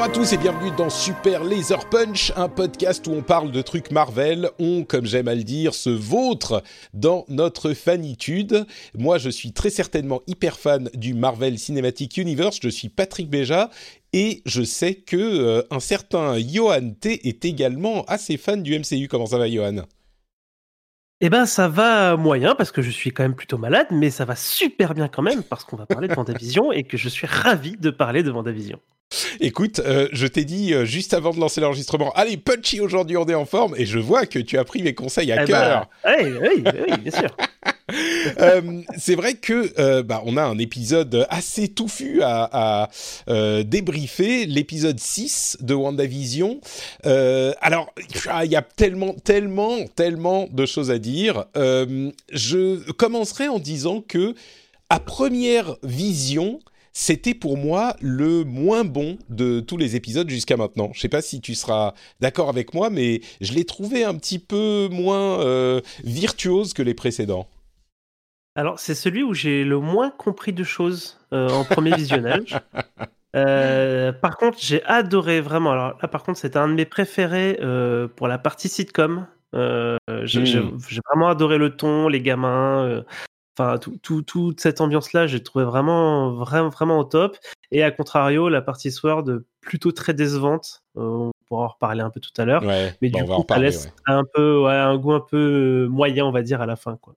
Bonjour à tous et bienvenue dans Super Laser Punch, un podcast où on parle de trucs Marvel. On, comme j'aime à le dire, se vautre dans notre fanitude. Moi, je suis très certainement hyper fan du Marvel Cinematic Universe. Je suis Patrick Béja et je sais que euh, un certain Johan T est également assez fan du MCU. Comment ça va, Johan? Eh ben, ça va moyen parce que je suis quand même plutôt malade, mais ça va super bien quand même parce qu'on va parler de Vendavision et que je suis ravi de parler de Vendavision. Écoute, euh, je t'ai dit euh, juste avant de lancer l'enregistrement, allez, punchy aujourd'hui, on est en forme, et je vois que tu as pris mes conseils à Eh cœur. ben, oui, oui, oui, bien sûr. Euh, c'est vrai que bah, on a un épisode assez touffu à, à débriefer, l'épisode 6 de WandaVision. Alors, il y a tellement, tellement, tellement de choses à dire. Je commencerai en disant que, à première vision, c'était pour moi le moins bon de tous les épisodes jusqu'à maintenant. Je sais pas si tu seras d'accord avec moi, mais je l'ai trouvé un petit peu moins euh, virtuose que les précédents. Alors, c'est celui où j'ai le moins compris de choses euh, en premier visionnage. Euh, par contre, j'ai adoré vraiment. Alors là, par contre, c'était un de mes préférés euh, pour la partie sitcom. Euh, j'ai Mm. j'ai- j'ai vraiment adoré le ton, les gamins. Enfin, tout, tout- toute cette ambiance-là, j'ai trouvé vraiment, vraiment, vraiment au top. Et à contrario, la partie Sword, plutôt très décevante. Euh, on pourra en reparler un peu tout à l'heure. Ouais, Mais bah, du coup, ça laisse ouais. un peu, ouais, un goût un peu moyen, on va dire, à la fin, quoi.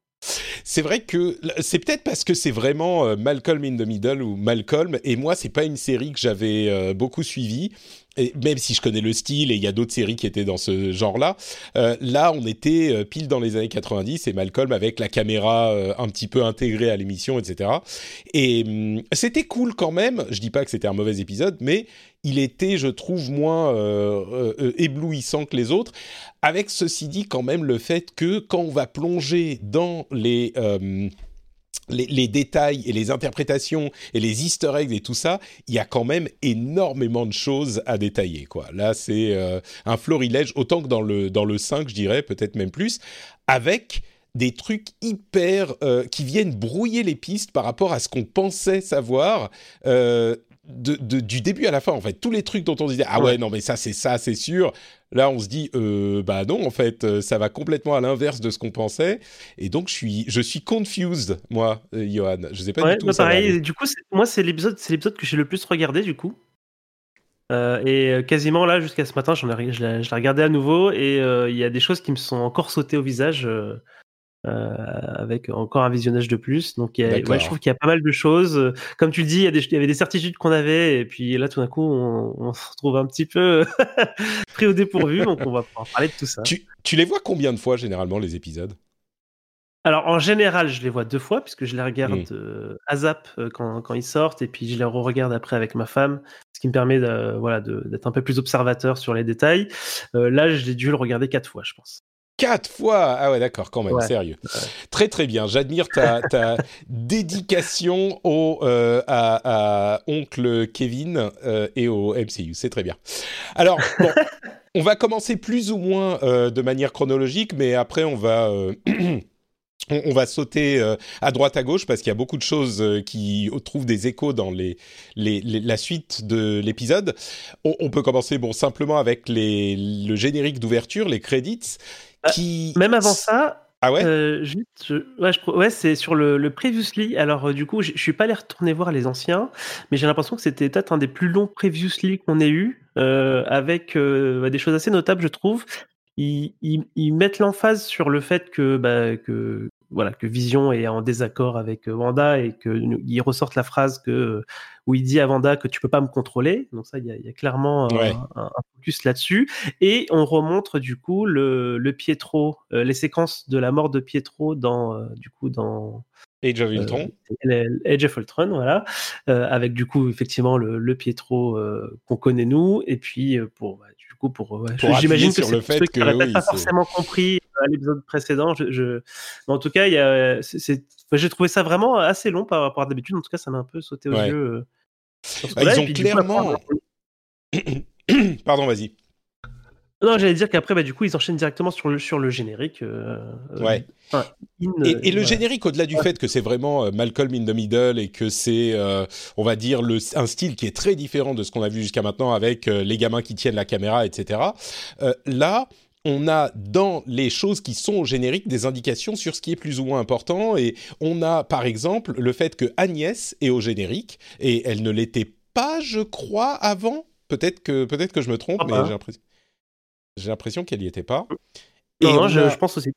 C'est vrai que c'est peut-être parce que c'est vraiment euh, Malcolm in the Middle ou Malcolm et moi c'est pas une série que j'avais euh, beaucoup suivie et même si je connais le style et il y a d'autres séries qui étaient dans ce genre-là, euh, là on était pile dans les années 90 et Malcolm avec la caméra un petit peu intégrée à l'émission, etc. Et hum, c'était cool quand même. Je dis pas que c'était un mauvais épisode, mais il était, je trouve, moins euh, euh, euh, éblouissant que les autres. Avec ceci dit, quand même, le fait que quand on va plonger dans les, les, détails et les interprétations et les easter eggs et tout ça, il y a quand même énormément de choses à détailler. Quoi. Là, c'est un florilège, autant que dans le, dans le 5, je dirais, peut-être même plus, avec des trucs hyper qui viennent brouiller les pistes par rapport à ce qu'on pensait savoir de, de- du début à la fin en fait. Tous les trucs dont on disait ah ouais, non mais ça c'est ça c'est sûr. Là on se dit euh, bah non en fait euh, ça va complètement à l'inverse de ce qu'on pensait. Et donc je suis je suis confused moi euh, Johan. Je sais pas Ouais, du tout bah, ça pareil. Du coup, moi, c'est l'épisode, c'est l'épisode que j'ai le plus regardé, du coup. Euh, et quasiment là, jusqu'à ce matin, j'en ai, je l'ai je à nouveau. Et il y a des choses qui me sont encore sautées au visage euh, avec encore un visionnage de plus. Donc, il y a- D'accord. ouais, je trouve qu'il y a pas mal de choses. Comme tu le dis, il y, a des- il y avait des certitudes qu'on avait et puis là, tout d'un coup, on, on se retrouve un petit peu pris au dépourvu. donc, on va pouvoir parler de tout ça. tu, tu les vois combien de fois généralement les épisodes? Alors en général, je les vois deux fois puisque je les regarde Mm. euh, à zap euh, quand, quand ils sortent et puis je les re-regarde après avec ma femme, ce qui me permet de, voilà d'être un peu plus observateur sur les détails. Euh, là, j'ai dû le regarder quatre fois, je pense. Quatre fois Ah ouais, d'accord, quand même, Ouais. sérieux. Très très bien, j'admire ta, ta dédication au, euh, à, à oncle Kevin euh, et au MCU, c'est très bien. Alors, bon, on va commencer plus ou moins euh, de manière chronologique, mais après on va... On on va sauter euh, à droite à gauche parce qu'il y a beaucoup de choses euh, qui trouvent des échos dans les, les, les- la suite de l'épisode. On, on peut commencer bon simplement avec les, le générique d'ouverture, les credits, qui Même avant ça, ah ouais? euh, juste, je- ouais, je pro- ouais, c'est sur le, le previously. Alors euh, du coup, je je suis pas allé retourner voir les anciens, mais j'ai l'impression que c'était peut-être un des plus longs previously qu'on ait eu, euh, avec des choses assez notables, je trouve. Ils, ils- ils mettent l'emphase sur le fait que, bah, que voilà que Vision est en désaccord avec Wanda et que il ressorte la phrase que où il dit à Wanda que tu peux pas me contrôler. Donc ça, il y a, y a, clairement un, un, focus là-dessus. Et on remontre du coup le, le Pietro, les séquences de la mort de Pietro dans du coup dans Age of Ultron. Euh, Age of Ultron, voilà. Euh, avec du coup, effectivement, le, le Pietro euh, qu'on connaît nous. Et puis, pour, bah, du coup, pour. Ouais, J'imagine que c'est le fait ceux qui n'auraient oui, pas forcément compris à l'épisode précédent. Je, je... Mais en tout cas, j'ai trouvé ça vraiment assez long par rapport à d'habitude. En tout cas, ça m'a un peu sauté aux ouais. yeux. Bah, ils ont clairement. Pardon, vas-y. Non, j'allais dire qu'après, bah, du coup, ils enchaînent directement sur le, sur le générique. Euh, ouais. Euh, in, et, et, le générique, au-delà du fait que c'est vraiment euh, Malcolm in the Middle et que c'est, euh, on va dire, le, un style qui est très différent de ce qu'on a vu jusqu'à maintenant avec euh, les gamins qui tiennent la caméra, etc. là, on a dans les choses qui sont au générique des indications sur ce qui est plus ou moins important. Et on a, par exemple, le fait que Agnès est au générique et elle ne l'était pas, je crois, avant. Peut-être que, peut-être que je me trompe, ah bah. mais j'ai l'impression. J'ai l'impression qu'elle n'y était pas. Non, et non je, a... je, pense aussi.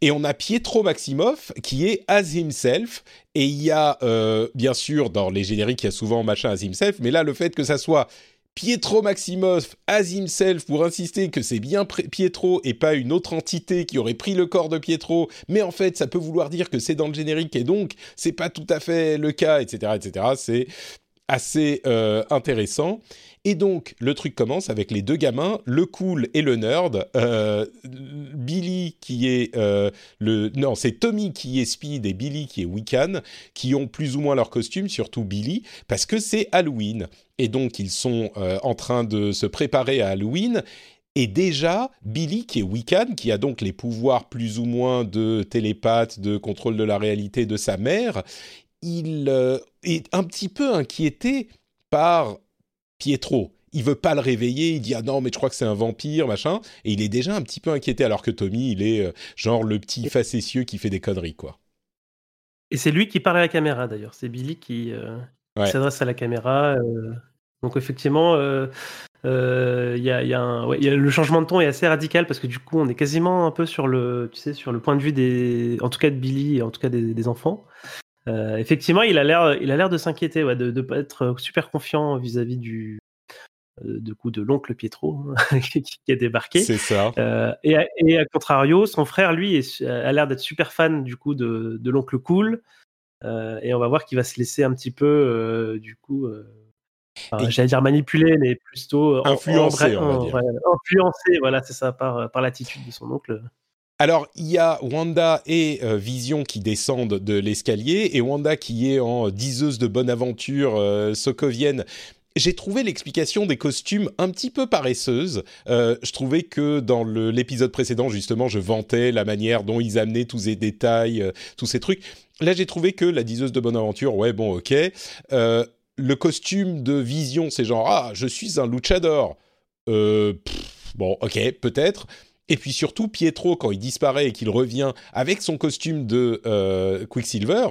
Et on a Pietro Maximoff qui est as himself. Et il y a, euh, bien sûr, dans les génériques, il y a souvent machin as himself. Mais là, le fait que ça soit Pietro Maximoff as himself pour insister que c'est bien Pietro et pas une autre entité qui aurait pris le corps de Pietro, mais en fait ça peut vouloir dire que c'est dans le générique et donc c'est pas tout à fait le cas, etc., etc. C'est assez euh, intéressant. Et donc, le truc commence avec les deux gamins, le cool et le nerd. Euh, Billy qui est euh, le... Non, c'est Tommy qui est Speed et Billy qui est Wiccan, qui ont plus ou moins leur costume, surtout Billy, parce que c'est Halloween. Et donc, ils sont euh, en train de se préparer à Halloween. Et déjà, Billy, qui est Wiccan, qui a donc les pouvoirs plus ou moins de télépathe, de contrôle de la réalité de sa mère, il est un petit peu inquiété par Pietro. Il veut pas le réveiller, il dit ah non mais je crois que c'est un vampire machin et il est déjà un petit peu inquiété alors que Tommy il est euh, genre le petit facétieux qui fait des conneries quoi. Et c'est lui qui parle à la caméra d'ailleurs, c'est Billy qui, euh, ouais. s'adresse à la caméra. Euh, donc effectivement, il y a, y a un, ouais, y a le changement de ton est assez radical parce que du coup on est quasiment un peu sur le, tu sais, sur le point de vue des, en tout cas de Billy et en tout cas des, des enfants. Euh, effectivement, il a l'air, il a l'air de s'inquiéter, ouais, de ne pas être super confiant vis-à-vis du, euh, de coup de l'oncle Pietro qui, qui a débarqué. C'est ça. Euh, et, à, et, à contrario, son frère, lui, est, a l'air d'être super fan du coup de, de l'oncle Cool. Et on va voir qu'il va se laisser un petit peu, du coup, enfin, j'allais dire manipuler, mais plutôt influencer, en, voilà, c'est ça, par, par l'attitude de son oncle. Alors, il y a Wanda et euh, Vision qui descendent de l'escalier, et Wanda qui est en diseuse de bonne aventure euh, sokovienne. J'ai trouvé l'explication des costumes un petit peu paresseuse. Euh, je trouvais que dans l'épisode précédent, justement, je vantais la manière dont ils amenaient tous ces détails, euh, tous ces trucs. Là, j'ai trouvé que la diseuse de bonne aventure, ouais, bon, ok. Le costume de Vision, c'est genre, ah, je suis un luchador. Pff, bon, ok, peut-être. Et puis surtout, Pietro, quand il disparaît et qu'il revient avec son costume de euh, Quicksilver,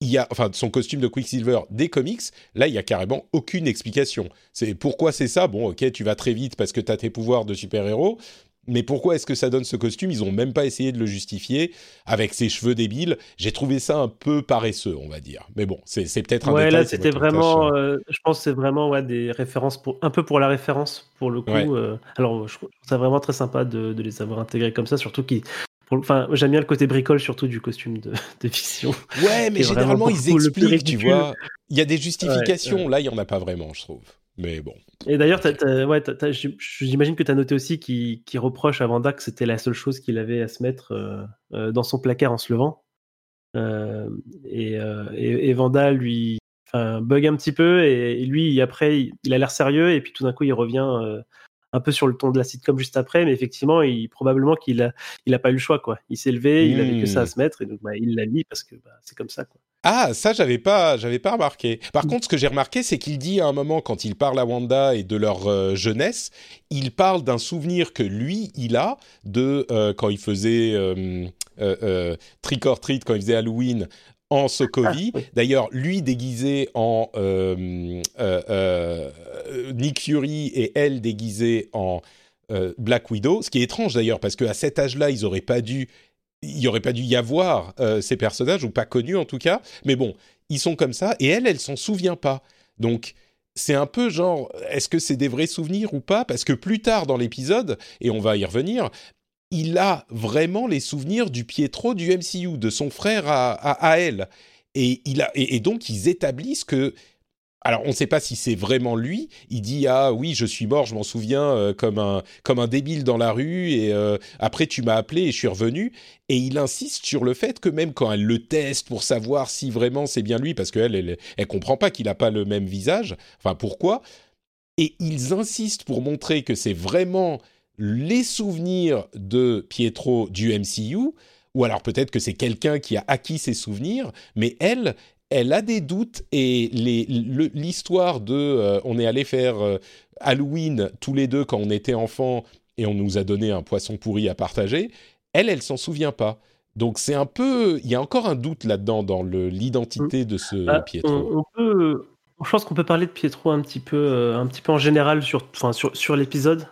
il y a, enfin, son costume de Quicksilver des comics, là, il y a carrément aucune explication. C'est pourquoi c'est ça? Bon, ok, tu vas très vite parce que tu as tes pouvoirs de super-héros, mais pourquoi est-ce que ça donne ce costume? Ils ont même pas essayé de le justifier avec ses cheveux débiles. J'ai trouvé ça un peu paresseux, on va dire. Mais bon, c'est peut-être un ouais, détail. là, c'était vraiment, euh, je pense, c'est vraiment ouais, des références pour un peu pour la référence pour le coup. Ouais. Euh, alors, je trouve ça vraiment très sympa de, de les avoir intégrés comme ça, surtout qu'ils Enfin, j'aime bien le côté bricole surtout du costume de, de Vision. Ouais, mais généralement ils expliquent, tu vois. Il y a des justifications. Ouais, ouais. Là, il y en a pas vraiment, je trouve. Mais bon. Et d'ailleurs, ouais, j'imagine que tu as noté aussi qu'il qu reproche à Vanda que c'était la seule chose qu'il avait à se mettre euh, euh, dans son placard en se levant. Euh, et, et, et, Vanda lui bug un petit peu et, et lui, après, il, il a l'air sérieux et puis tout d'un coup, il revient un peu sur le ton de la sitcom juste après, mais effectivement, il, probablement qu'il a, il a pas eu le choix, quoi. Il s'est levé, mmh. il avait que ça à se mettre, et donc bah, il l'a mis parce que bah, c'est comme ça, quoi. Ah, ça j'avais pas, j'avais pas remarqué. Par contre, ce que j'ai remarqué, c'est qu'il dit à un moment quand il parle à Wanda et de leur euh, jeunesse, il parle d'un souvenir que lui il a de euh, quand il faisait euh, trick or treat, quand il faisait Halloween en Sokovie. Ah. D'ailleurs, lui déguisé en euh, euh, euh, Nick Fury et elle déguisée en Black Widow. Ce qui est étrange d'ailleurs, parce qu'à cet âge-là, ils n'auraient pas dû il y aurait pas dû y avoir euh, ces personnages ou pas connus en tout cas. Mais bon, ils sont comme ça et elle, elle s'en souvient pas. Donc c'est un peu genre, est-ce que c'est des vrais souvenirs ou pas? Parce que plus tard dans l'épisode, et on va y revenir, il a vraiment les souvenirs du Pietro du MCU, de son frère à, à, elle. Et, il a, et, donc ils établissent que alors, on ne sait pas si c'est vraiment lui. Il dit ah oui, je suis mort, je m'en souviens euh, comme un comme un débile dans la rue. Et euh, après, tu m'as appelé et je suis revenu. Et il insiste sur le fait que même quand elle le teste pour savoir si vraiment c'est bien lui, parce qu'elle elle, elle comprend pas qu'il n'a pas le même visage. Enfin, pourquoi? Et ils insistent pour montrer que c'est vraiment les souvenirs de Pietro du MCU ou alors peut-être que c'est quelqu'un qui a acquis ses souvenirs, mais elle, elle a des doutes et l'histoire de euh, on est allé faire euh, Halloween tous les deux quand on était enfants et on nous a donné un poisson pourri à partager, elle, elle s'en souvient pas. Donc c'est un peu, il y a encore un doute là-dedans dans l'identité de ce bah, Pietro. On, peut, je pense qu'on peut parler de Pietro un petit peu, euh, un petit peu en général sur, enfin sur, sur l'épisode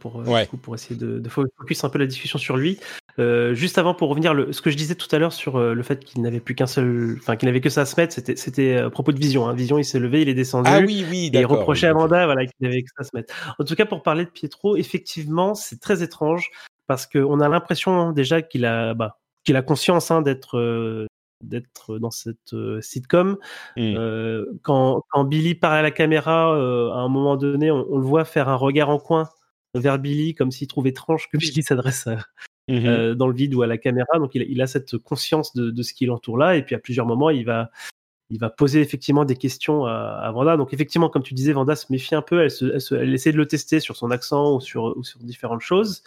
pour, pour essayer de, de, focus un peu la discussion sur lui. Euh, juste avant, pour revenir, le, ce que je disais tout à l'heure sur euh, le fait qu'il n'avait plus qu'un seul, enfin qu'il n'avait que ça à se mettre, c'était, c'était à propos de Vision. Hein. Vision, il s'est levé, il est descendu. Ah oui, oui, Et il reprochait à Amanda, voilà, qu'il n'avait que ça à se mettre. En tout cas, pour parler de Pietro, effectivement, c'est très étrange parce qu'on a l'impression déjà qu'il a, bah, qu'il a conscience hein, d'être euh, d'être dans cette sitcom. Hmm. quand, quand, Billy parle à la caméra, à un moment donné, on, on, le voit faire un regard en coin vers Billy, comme s'il trouvait étrange que Billy s'adresse à, Mmh euh, dans le vide ou à la caméra. Donc il, il a cette conscience de, de ce qui l'entoure là. Et puis à plusieurs moments, il va, il va poser effectivement des questions à, à, Vanda. Donc effectivement, comme tu disais, Vanda se méfie un peu. Elle, se, elle, essaie de le tester sur son accent ou sur, ou sur différentes choses.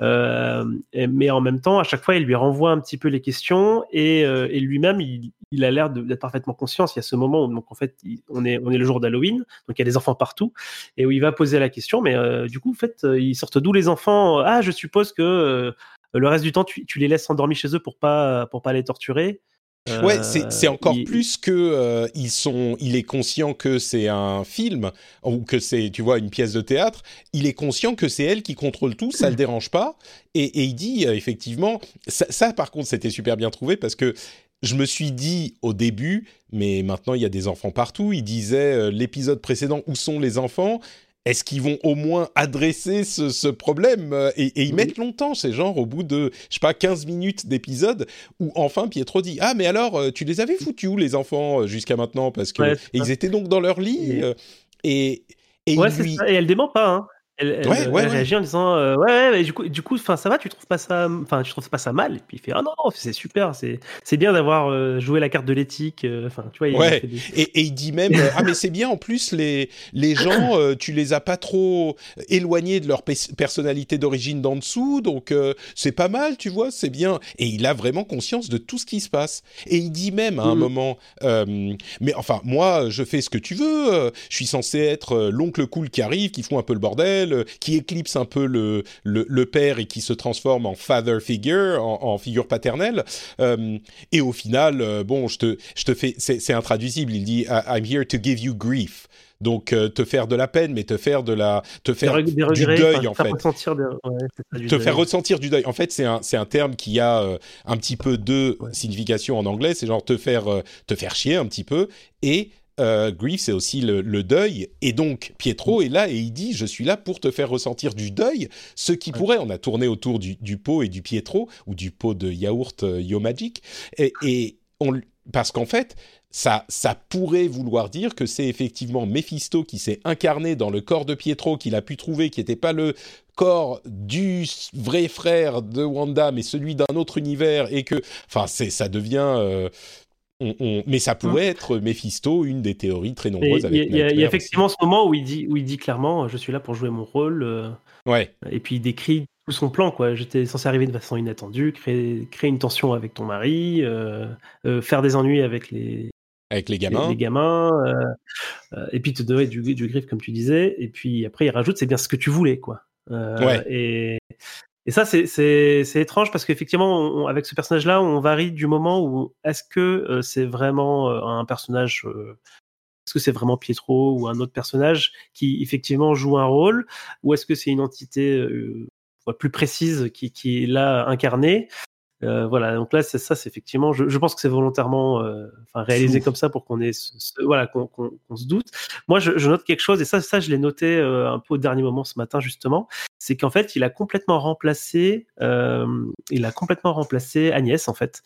Euh, mais en même temps, à chaque fois, il lui renvoie un petit peu les questions et, euh, lui-même, il, a l'air d'être parfaitement conscient. Il y a ce moment où, donc, en fait, on est, le jour d'Halloween, donc il y a des enfants partout, et où il va poser la question, mais euh, du coup, en fait, ils sortent d'où les enfants? Ah, je suppose que le reste du temps, tu, les laisses endormis chez eux pour pour pas les torturer. Ouais, c'est euh, encore plus que euh, ils sont. Il est conscient que c'est un film ou que c'est, tu vois, une pièce de théâtre. Il est conscient que c'est elle qui contrôle tout, ça le dérange pas. Et, et il dit euh, effectivement, ça, ça, par contre, c'était super bien trouvé parce que je me suis dit au début, mais maintenant il y a des enfants partout. Il disait l'épisode précédent où sont les enfants? Est-ce qu'ils vont au moins adresser ce, problème euh, et, ils mettent longtemps, c'est genre au bout de, je sais pas, 15 minutes d'épisode, où enfin Pietro dit Ah, mais alors, euh, tu les avais foutus où, les enfants, euh, jusqu'à maintenant? Parce que ils étaient donc dans leur lit. Et, et, ouais, lui... ça. et elle dément pas. Hein. Elle, ouais, ouais, réagit en disant euh, ouais, du coup, du coup, enfin ça va, tu trouves pas ça, enfin tu trouves pas ça mal? Et puis il fait ah non, non c'est super, c'est c'est bien d'avoir euh, joué la carte de l'éthique. Euh, enfin tu vois. Il et, et, il dit même ah mais c'est bien en plus les les gens tu les as pas trop éloignés de leur personnalité d'origine d'en dessous donc c'est pas mal tu vois c'est bien et il a vraiment conscience de tout ce qui se passe et il dit même à un mm. moment mais enfin moi je fais ce que tu veux je suis censé être l'oncle cool qui arrive qui fout un peu le bordel qui éclipse un peu le, le, père et qui se transforme en father figure, en, figure paternelle. Euh, et au final, euh, bon, je te, je te fais, c'est intraduisible. Il dit I'm here to give you grief. Donc euh, te faire de la peine, mais te faire de la, te faire du deuil en fait. te faire ressentir du deuil. En fait, c'est un, c'est un terme qui a un petit peu deux significations en anglais. C'est genre te faire, te faire chier un petit peu et euh, grief, c'est aussi le, deuil. Et donc, Pietro est là et il dit Je suis là pour te faire ressentir du deuil. Ce qui pourrait, on a tourné autour du, pot et du Pietro, ou du pot de yaourt euh, Yo Magic. Et, on, parce qu'en fait, ça, ça pourrait vouloir dire que c'est effectivement Mephisto qui s'est incarné dans le corps de Pietro, qu'il a pu trouver, qui n'était pas le corps du vrai frère de Wanda, mais celui d'un autre univers, et que, enfin, ça devient. Euh, mais ça pourrait hein. être Mephisto, une des théories très nombreuses. Il y, a effectivement ce moment où il dit, où il dit clairement, je suis là pour jouer mon rôle. Euh, ouais. Et puis il décrit tout son plan, quoi. J'étais censé arriver de façon inattendue, créer, créer une tension avec ton mari, euh, euh, faire des ennuis avec les, avec les gamins, les, gamins, et puis te donner du, du griffe comme tu disais. Et puis après il rajoute, c'est bien ce que tu voulais, quoi. ouais. Et et ça, c'est étrange parce qu'effectivement, avec ce personnage-là, on varie du moment où est-ce que euh, c'est vraiment euh, un personnage, euh, est-ce que c'est vraiment Pietro ou un autre personnage qui effectivement joue un rôle, ou est-ce que c'est une entité plus précise qui, qui est là incarnée? Euh, voilà, donc là, c'est ça, c'est effectivement, je, je pense que c'est volontairement euh, enfin, réalisé comme ça pour qu'on ait, ce- ce- voilà, qu'on se doute. Moi, je, je note quelque chose, et ça, ça, je l'ai noté euh, un peu au dernier moment ce matin justement, c'est qu'en fait, il a complètement remplacé, il a complètement remplacé Agnès en fait.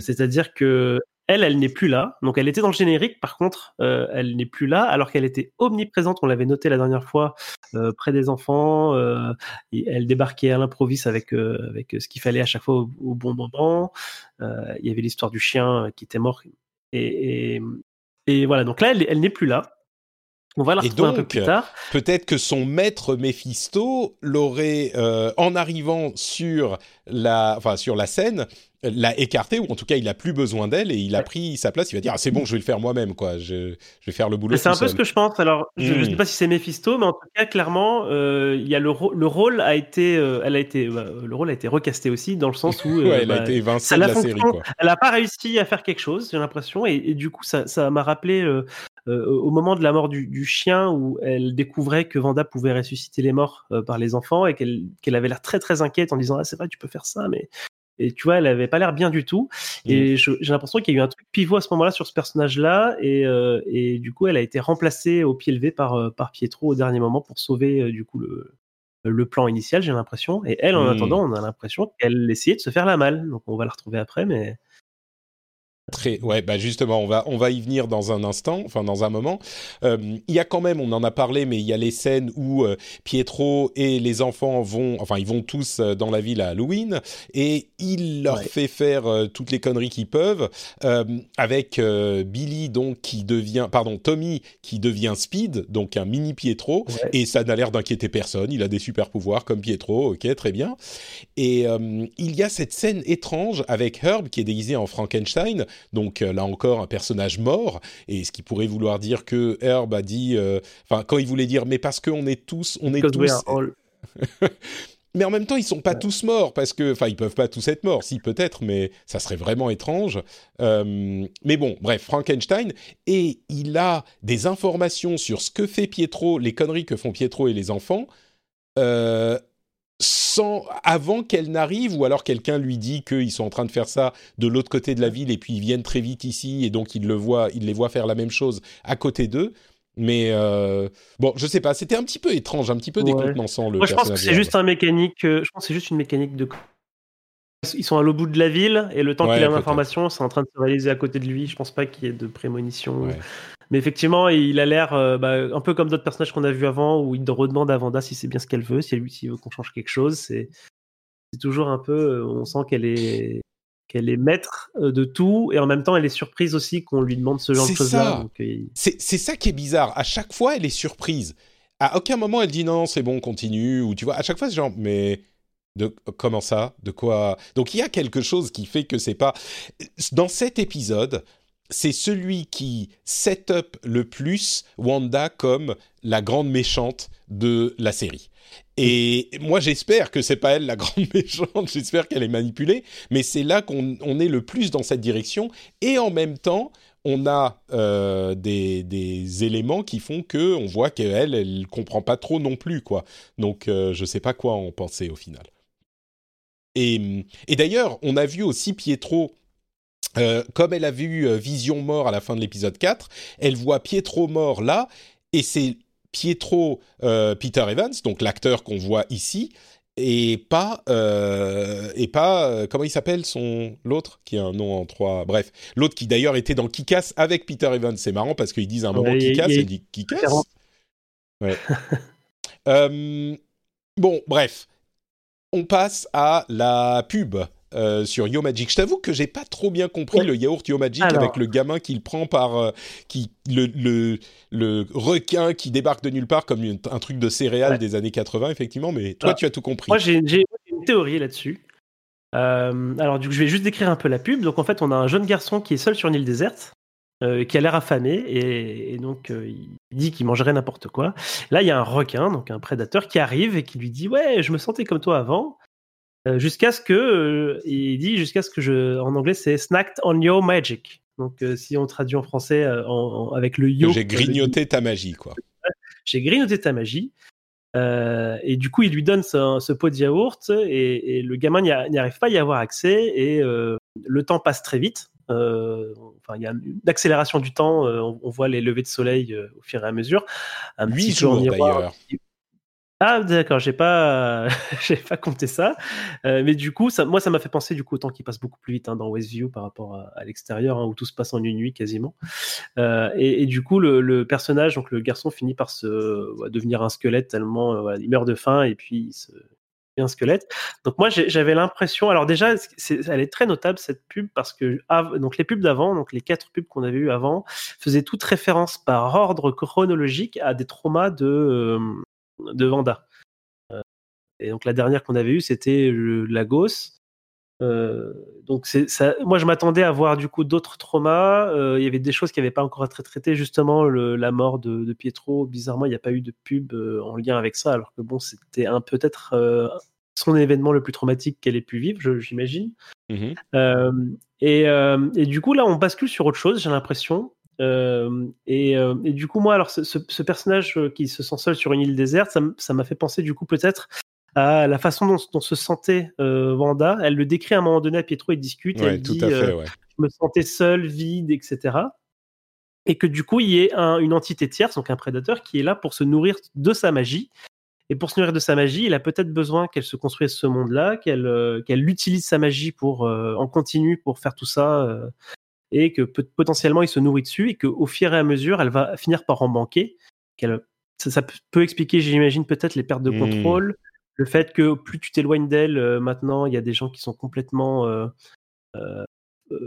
C'est-à-dire que elle, elle n'est plus là. Donc, elle était dans le générique. Par contre, euh, elle n'est plus là, alors qu'elle était omniprésente. On l'avait noté la dernière fois euh, près des enfants. euh, elle débarquait à l'improviste avec euh, avec ce qu'il fallait à chaque fois au, au bon moment. Euh, il y avait l'histoire du chien euh, qui était mort. Et, et, et voilà. Donc là, elle, elle n'est plus là. On va la Et retrouver un peu donc, plus tard. Peut-être que son maître Mephisto l'aurait, euh, en arrivant sur la, enfin, sur la scène, l'a écartée, ou en tout cas, il a plus besoin d'elle et il a pris sa place. Il va dire, ah, c'est bon, je vais le faire moi-même, quoi. Je, je vais faire le boulot. C'est un peu ce que je pense. Alors, je ne sais pas si c'est Mephisto, mais en tout cas, clairement, euh, y a le, rô- le rôle a été, euh, elle a été, bah, le rôle a été recasté aussi dans le sens où euh, Ouais, elle a bah, été évincée de la série, quoi. elle n'a pas réussi à faire quelque chose, j'ai l'impression, et, et du coup, ça, ça m'a rappelé euh, euh, au moment de la mort du, du chien où elle découvrait que Vanda pouvait ressusciter les morts euh, par les enfants et qu'elle avait l'air très très inquiète en disant ah c'est vrai tu peux faire ça mais et tu vois elle avait pas l'air bien du tout Mm. et j'ai l'impression qu'il y a eu un truc pivot à ce moment-là sur ce personnage-là et, euh, et du coup elle a été remplacée au pied levé par euh, par Pietro au dernier moment pour sauver euh, du coup le le plan initial j'ai l'impression et elle en Mm. attendant on a l'impression qu'elle essayait de se faire la malle donc on va la retrouver après mais Très, ouais, bah justement, on va, on va y venir dans un instant, enfin dans un moment. Euh, il y a quand même, on en a parlé, mais il y a les scènes où euh, Pietro et les enfants vont, enfin ils vont tous euh, dans la ville à Halloween et il leur Ouais. fait faire euh, toutes les conneries qu'ils peuvent, euh, avec euh, Billy donc qui devient, pardon, Tommy qui devient Speed, donc un mini Pietro, Ouais. et ça n'a l'air d'inquiéter personne. Il a des super pouvoirs comme Pietro, ok, très bien. Et euh, il y a cette scène étrange avec Herb qui est déguisé en Frankenstein, donc euh, là encore un personnage mort, et ce qui pourrait vouloir dire que Herb a dit, euh, enfin quand il voulait dire mais parce qu'on est tous, on est Because we tous, are all- mais en même temps ils sont pas tous morts parce que, enfin ils peuvent pas tous être morts, si peut-être, mais ça serait vraiment étrange. Euh, mais bon, bref, Frankenstein, et il a des informations sur ce que fait Pietro, les conneries que font Pietro et les enfants. Euh, sans avant qu'elle n'arrive ou alors quelqu'un lui dit qu'ils sont en train de faire ça de l'autre côté de la ville et puis ils viennent très vite ici et donc il le voit il les voit faire la même chose à côté d'eux mais euh, bon je sais pas c'était un petit peu étrange un petit peu Ouais. décontenançant le Moi, je pense que c'est juste un mécanique. euh, Je pense c'est juste une mécanique de. Ils sont à l'autre bout de la ville et le temps Ouais, qu'il a l'information, c'est en train de se réaliser à côté de lui. Je pense pas qu'il y ait de prémonition. Ouais. Mais effectivement, il a l'air euh, bah, un peu comme d'autres personnages qu'on a vus avant, où il redemande à Vanda si c'est bien ce qu'elle veut, si elle s'il veut qu'on change quelque chose. C'est toujours un peu. euh, On sent qu'elle est qu'elle est maître euh, de tout et en même temps elle est surprise aussi qu'on lui demande ce genre de choses-là. c'est ça qui est bizarre à chaque fois elle est surprise à aucun moment elle dit non c'est bon continue ou tu vois à chaque fois c'est genre mais de comment ça? De quoi? Donc il y a quelque chose qui fait que c'est pas dans cet épisode c'est celui qui set up le plus Wanda comme la grande méchante de la série. Et moi, j'espère que c'est pas elle la grande méchante. J'espère qu'elle est manipulée. Mais c'est là qu'on on est le plus dans cette direction. Et en même temps, on a euh, des, des éléments qui font que on voit qu'elle, elle comprend pas trop non plus, quoi. Donc, euh, je sais pas quoi en penser au final. Et, et d'ailleurs, on a vu aussi Pietro. Euh, comme elle a vu euh, Vision mort à la fin de l'épisode 4, elle voit Pietro mort là, et c'est Pietro euh, Peter Evans, donc l'acteur qu'on voit ici, et pas euh, et pas euh, comment il s'appelle son l'autre qui a un nom en trois bref l'autre qui d'ailleurs était dans Kick-Ass avec Peter Evans. C'est marrant parce qu'ils disent à un moment Ouais, il y a- Kick-Ass il y a- il dit différent. ouais. Euh, bon bref on passe à la pub euh, sur Yo Magic. Je t'avoue que j'ai pas trop bien compris Ouais. le yaourt Yo Magic Alors. avec le gamin qu'il prend par euh, qui le, le le requin qui débarque de nulle part comme une- un truc de céréales Ouais. des années 80 effectivement. Mais toi tu as tout compris. Moi, j'ai j'ai une théorie là-dessus. Euh, alors, du coup, je vais juste décrire un peu la pub. Donc, en fait, on a un jeune garçon qui est seul sur une île déserte, euh, qui a l'air affamé, et, et donc euh, il dit qu'il mangerait n'importe quoi. Là, il y a un requin, donc un prédateur, qui arrive et qui lui dit Ouais, je me sentais comme toi avant. Euh, jusqu'à ce que, euh, il dit jusqu'à ce que je, en anglais, c'est snacked on your magic. Donc, euh, si on traduit en français en- en- avec le yo, J'ai grignoté ta magie quoi. j'ai grignoté ta magie. Euh, et du coup, il lui donne ce, ce pot de yaourt et, et le gamin n'y arrive pas à y avoir accès et euh, le temps passe très vite. Euh, enfin, il y a une accélération du temps. on, on voit les levées de soleil au fur et à mesure. Un Huit petit jours, d'ailleurs. Ah d'accord, j'ai pas, j'ai pas compté ça. Euh, mais du coup, ça, moi, ça m'a fait penser du coup au temps qui passe beaucoup plus vite hein, dans Westview par rapport à, l'extérieur, hein, où tout se passe en une nuit quasiment. Euh, et, du coup, le, personnage, donc le garçon, finit par se devenir un squelette tellement euh, il meurt de faim et puis il se un squelette. Donc moi, j'avais l'impression. Alors déjà, elle est très notable cette pub parce que donc les pubs d'avant, donc les quatre pubs qu'on avait eues avant, faisaient toute référence par ordre chronologique à des traumas de de Vanda. Euh, et donc la dernière qu'on avait eue, c'était Lagos. Euh, donc c'est ça. Moi, je m'attendais à voir du coup d'autres traumas. Euh, il y avait des choses qui n'avaient pas encore été traitées, justement le- la mort de, de Pietro. Bizarrement, il n'y a pas eu de pub en lien avec ça, alors que bon, c'était un peut-être son événement le plus traumatique qu'elle ait pu vivre, j'imagine. Euh, et, euh, et du coup, là, on bascule sur autre chose, j'ai l'impression. Euh, et, euh, et du coup, moi, alors, ce, ce- ce personnage euh, qui se sent seul sur une île déserte, ça m'a fait penser, du coup, peut-être à la façon dont, dont se sentait euh, Wanda. Elle le décrit à un moment donné à Pietro, ils discutent, et Ouais, elle tout dit à fait, ouais. Je me sentais seul, vide, etc. Et que du coup, il y ait un- une entité tierce, donc un prédateur, qui est là pour se nourrir de sa magie. Et pour se nourrir de sa magie, il a peut-être besoin qu'elle se construise ce monde-là, qu'elle qu'elle utilise sa magie pour en continu pour faire tout ça, et que peut- potentiellement il se nourrit dessus, et qu'au fur et à mesure, elle va finir par en. Qu'elle, ça, ça peut- expliquer, j'imagine, peut-être les pertes de Hmm. contrôle, le fait que plus tu t'éloignes d'elle, euh, maintenant, il y a des gens qui sont complètement euh, euh,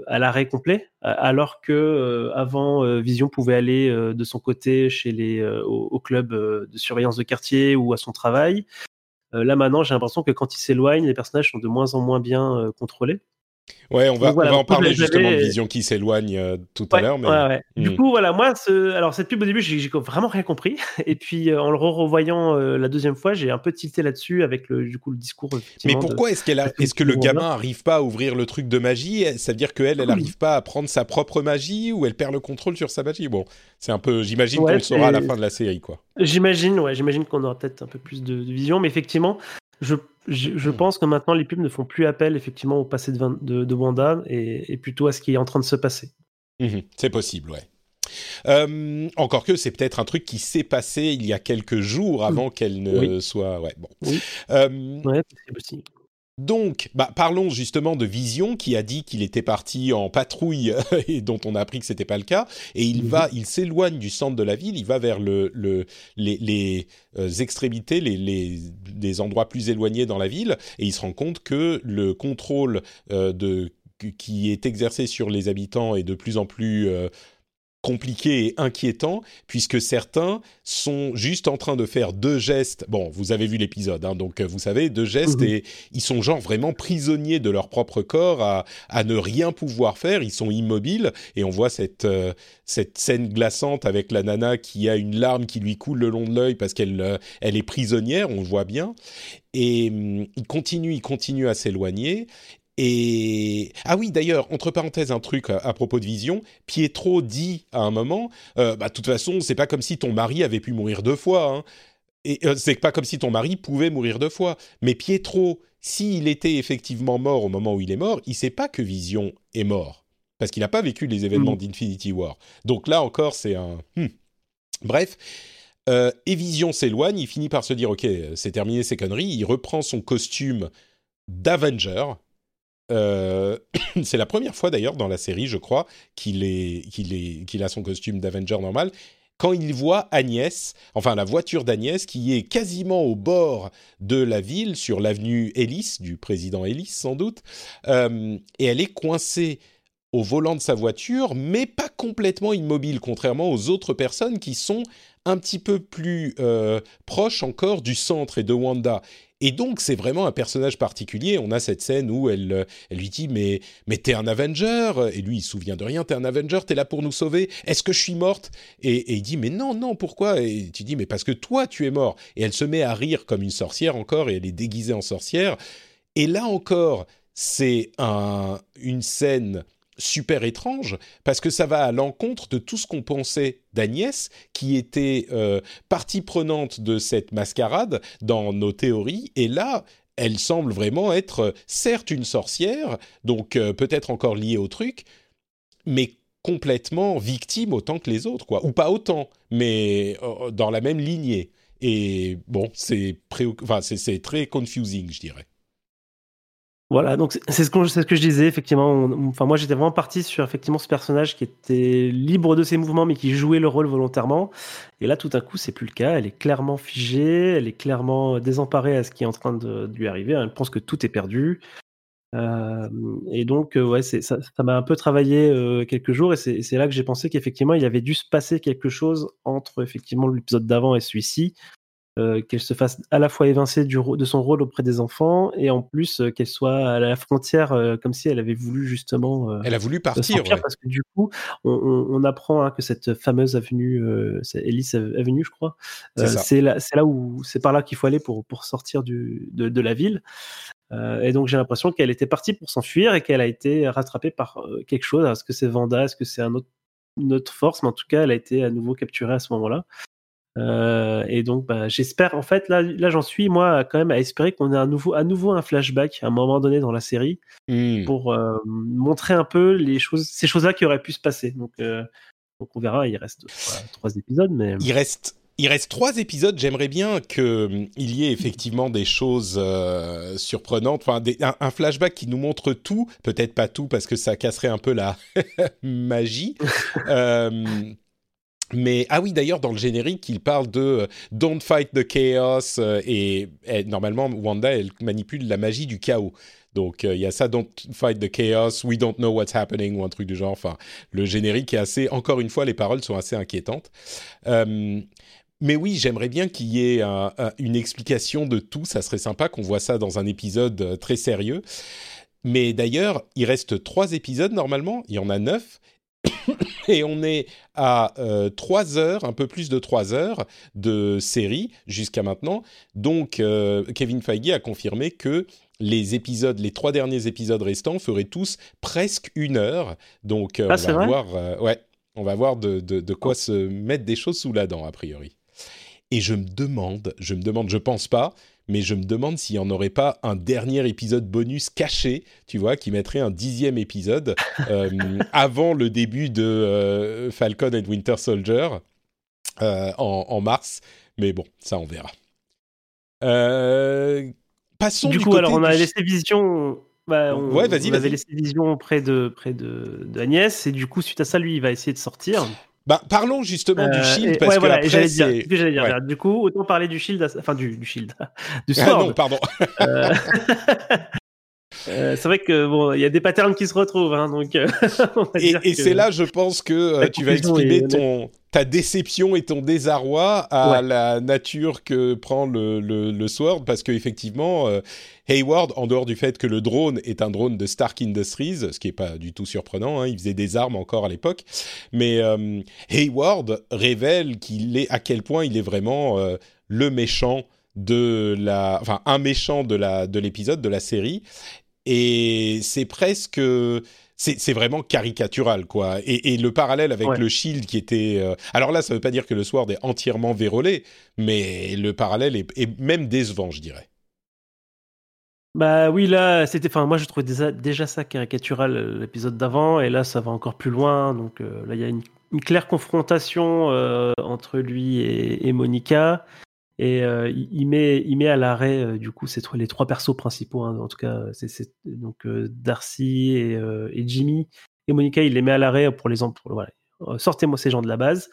à l'arrêt complet, alors que avant Vision pouvait aller de son côté chez les au, au club de surveillance de quartier ou à son travail. Là maintenant, j'ai l'impression que quand il s'éloigne, les personnages sont de moins en moins bien contrôlés. Ouais, on va, Donc voilà, on va en parler justement de Vision qui s'éloigne euh, tout à l'heure. Mais... ouais. Du Hmm. coup, voilà, moi, ce... alors cette pub au début, j'ai vraiment rien compris. Et puis euh, en le revoyant euh, la deuxième fois, j'ai un peu tilté là-dessus avec le du coup le discours. Mais pourquoi est-ce qu'elle a- de est-ce que le gamin arrive pas à ouvrir le truc de magie? Ça veut dire qu'elle, elle Oui. arrive pas à prendre sa propre magie ou elle perd le contrôle sur sa magie? Bon, c'est un peu. J'imagine qu'on le saura à la fin de la série, quoi. J'imagine, ouais, j'imagine qu'on aura peut-être un peu plus de, de vision, mais effectivement, je, je, je Hmm. pense que maintenant les pubs ne font plus appel effectivement au passé de, Van- de, de Wanda et, et plutôt à ce qui est en train de se passer. Mhm, c'est possible, ouais. Euh, encore que c'est peut-être un truc qui s'est passé il y a quelques jours avant qu'elle ne Oui. soit. Ouais, bon. Oui. Euh, Ouais, c'est possible. Donc, bah, parlons justement de Vision qui a dit qu'il était parti en patrouille et dont on a appris que c'était pas le cas. Et il Mhm. va, il s'éloigne du centre de la ville, il va vers le, le, les, les euh, extrémités, les, les, les endroits plus éloignés dans la ville, et il se rend compte que le contrôle euh, de qui est exercé sur les habitants est de plus en plus euh, compliqué et inquiétant, puisque certains sont juste en train de faire deux gestes. Bon, vous avez vu l'épisode, hein, donc euh, vous savez, deux gestes, Mhm. et ils sont genre vraiment prisonniers de leur propre corps à, à ne rien pouvoir faire. Ils sont immobiles, et on voit cette, euh, cette scène glaçante avec la nana qui a une larme qui lui coule le long de l'œil parce qu'elle euh, elle est prisonnière, on le voit bien. Et hum, il continue, il continue à s'éloigner. Et ah oui, d'ailleurs, entre parenthèses, un truc à, à propos de Vision. Pietro dit à un moment, euh, bah de toute façon, c'est pas comme si ton mari avait pu mourir deux fois. Hein. Et euh, c'est pas comme si ton mari pouvait mourir deux fois. Mais Pietro, s'il était effectivement mort au moment où il est mort, il sait pas que Vision est mort parce qu'il n'a pas vécu les événements Mm. d'Infinity War. Donc là encore, c'est un. hmm. Bref. Euh, et Vision s'éloigne, il finit par se dire ok, c'est terminé ces conneries. Il reprend son costume d'Avenger. Euh, c'est la première fois d'ailleurs dans la série, je crois, qu'il a son costume d'Avenger normal. Quand il voit Agnès, enfin la voiture d'Agnès, qui est quasiment au bord de la ville, sur l'avenue Ellis, du président Ellis sans doute, euh, et elle est coincée au volant de sa voiture, mais pas complètement immobile, contrairement aux autres personnes qui sont un petit peu plus euh, proches encore du centre et de Wanda. Et donc, c'est vraiment un personnage particulier. On a cette scène où elle, euh, elle lui dit Mais, mais t'es un Avenger Et lui, il se souvient de rien. T'es un Avenger, t'es là pour nous sauver. Est-ce que je suis morte? Et, et il dit Mais non, non, pourquoi? Et tu dis Mais parce que toi, tu es mort. Et elle se met à rire comme une sorcière encore, et elle est déguisée en sorcière. Et là encore, c'est un, une scène super étrange parce que ça va à l'encontre de tout ce qu'on pensait d'Agnès, qui était euh, partie prenante de cette mascarade dans nos théories. Et là, elle semble vraiment être, euh, certes, une sorcière, donc euh, peut-être encore liée au truc, mais complètement victime autant que les autres, quoi. Ou pas autant, mais dans la même lignée. Et bon, c'est très confusing, je dirais. Voilà, donc c'est ce, ce, que je disais, effectivement. enfin, moi, j'étais vraiment parti sur effectivement ce personnage qui était libre de ses mouvements, mais qui jouait le rôle volontairement. Et là, tout à coup, c'est plus le cas. Elle est clairement figée, elle est clairement désemparée à ce qui est en train de, lui arriver. Elle pense que tout est perdu. Euh, et donc, euh, ouais, ça, ça m'a un peu travaillé euh, quelques jours, et c'est là que j'ai pensé qu'effectivement, il avait dû se passer quelque chose entre effectivement l'épisode d'avant et celui-ci, euh, qu'elle se fasse à la fois évincer du, de son rôle auprès des enfants et en plus euh, qu'elle soit à la frontière euh, comme si elle avait voulu justement. elle a voulu partir. Parce que du coup, on, on, apprend hein, que cette fameuse avenue, c'est Ellis Avenue, je crois, c'est là, là, où c'est par là qu'il faut aller pour, pour sortir du, de, de la ville. et donc j'ai l'impression qu'elle était partie pour s'enfuir et qu'elle a été rattrapée par quelque chose. Est-ce que c'est Vanda? Est-ce que c'est un autre, une autre force? Mais en tout cas, elle a été à nouveau capturée à ce moment-là. Euh, et donc, bah, j'espère, en fait, là, là j'en suis, moi, quand même, à espérer qu'on ait à nouveau, à nouveau un flashback à un moment donné dans la série hmm. pour euh, montrer un peu les choses, ces choses-là qui auraient pu se passer. Donc, euh, donc on verra, il reste trois épisodes, mais. Il reste. Il reste trois épisodes. J'aimerais bien qu'il y ait effectivement des choses surprenantes, enfin un, un, flashback qui nous montre tout, peut-être pas tout parce que ça casserait un peu la magie. Mais ah oui, d'ailleurs, dans le générique, il parle de euh, Don't fight the chaos euh, et, normalement, Wanda, elle manipule la magie du chaos. Donc euh, il y a ça, Don't fight the chaos, We don't know what's happening ou un truc du genre. Enfin, le générique est assez. Encore une fois, les paroles sont assez inquiétantes. mais oui, j'aimerais bien qu'il y ait une explication de tout. Ça serait sympa qu'on voit ça dans un épisode très sérieux. Mais d'ailleurs, il reste trois épisodes normalement. Il y en a neuf. et on est à euh, 3 heures, un peu plus de 3 heures de série jusqu'à maintenant. Donc, euh, Kevin Feige a confirmé que les épisodes, les trois derniers épisodes restants feraient tous presque une heure. Donc, euh, ah, on, va voir, euh, ouais, on va voir de, de, de quoi se mettre des choses sous la dent, a priori. Et je me demande, je me demande, je pense pas, mais je me demande s'il n'y en aurait pas un dernier épisode bonus caché, tu vois, qui mettrait un dixième épisode euh, avant le début de euh, Falcon and Winter Soldier euh, en, mars. Mais bon, ça on verra. passons du, coup, alors on a laissé Vision. Bah, on, ouais, vas-y, on avait laissé Vision près de près de, de Agnès et du coup suite à ça lui il va essayer de sortir. Bah, parlons justement du euh, Shield parce que voilà, après c'est. Dire, Du coup, autant parler du Shield, enfin du, du Shield, du Sword. Ah non, pardon. Euh, euh, c'est vrai que bon, il y a des patterns qui se retrouvent, hein, donc. et, et c'est là, je pense que tu vas exprimer ton ta déception et ton désarroi à la nature que prend le, le, le Sword, parce qu'effectivement, euh, Hayward, en dehors du fait que le drone est un drone de Stark Industries, ce qui est pas du tout surprenant, hein, il faisait des armes encore à l'époque, mais euh, Hayward révèle qu'il est à quel point il est vraiment euh, le méchant de la, enfin un méchant de la de l'épisode de la série, et c'est presque c'est vraiment caricatural, quoi. Et, le parallèle avec le Shield qui était... Euh, alors là, ça ne veut pas dire que le Sword est entièrement vérolé, mais le parallèle est, même décevant, je dirais. Bah oui, là, c'était. Enfin, moi, je trouvais déjà, ça caricatural euh, l'épisode d'avant, et là, ça va encore plus loin. Donc euh, là, il y a une, claire confrontation entre lui et, et Monica. Et euh, il, met, il met à l'arrêt, euh, du coup, c'est les trois persos principaux. Hein, en tout cas, c'est donc euh, Darcy et, et, Jimmy. Et Monica, il les met à l'arrêt pour les pour, voilà, sortez-moi ces gens de la base.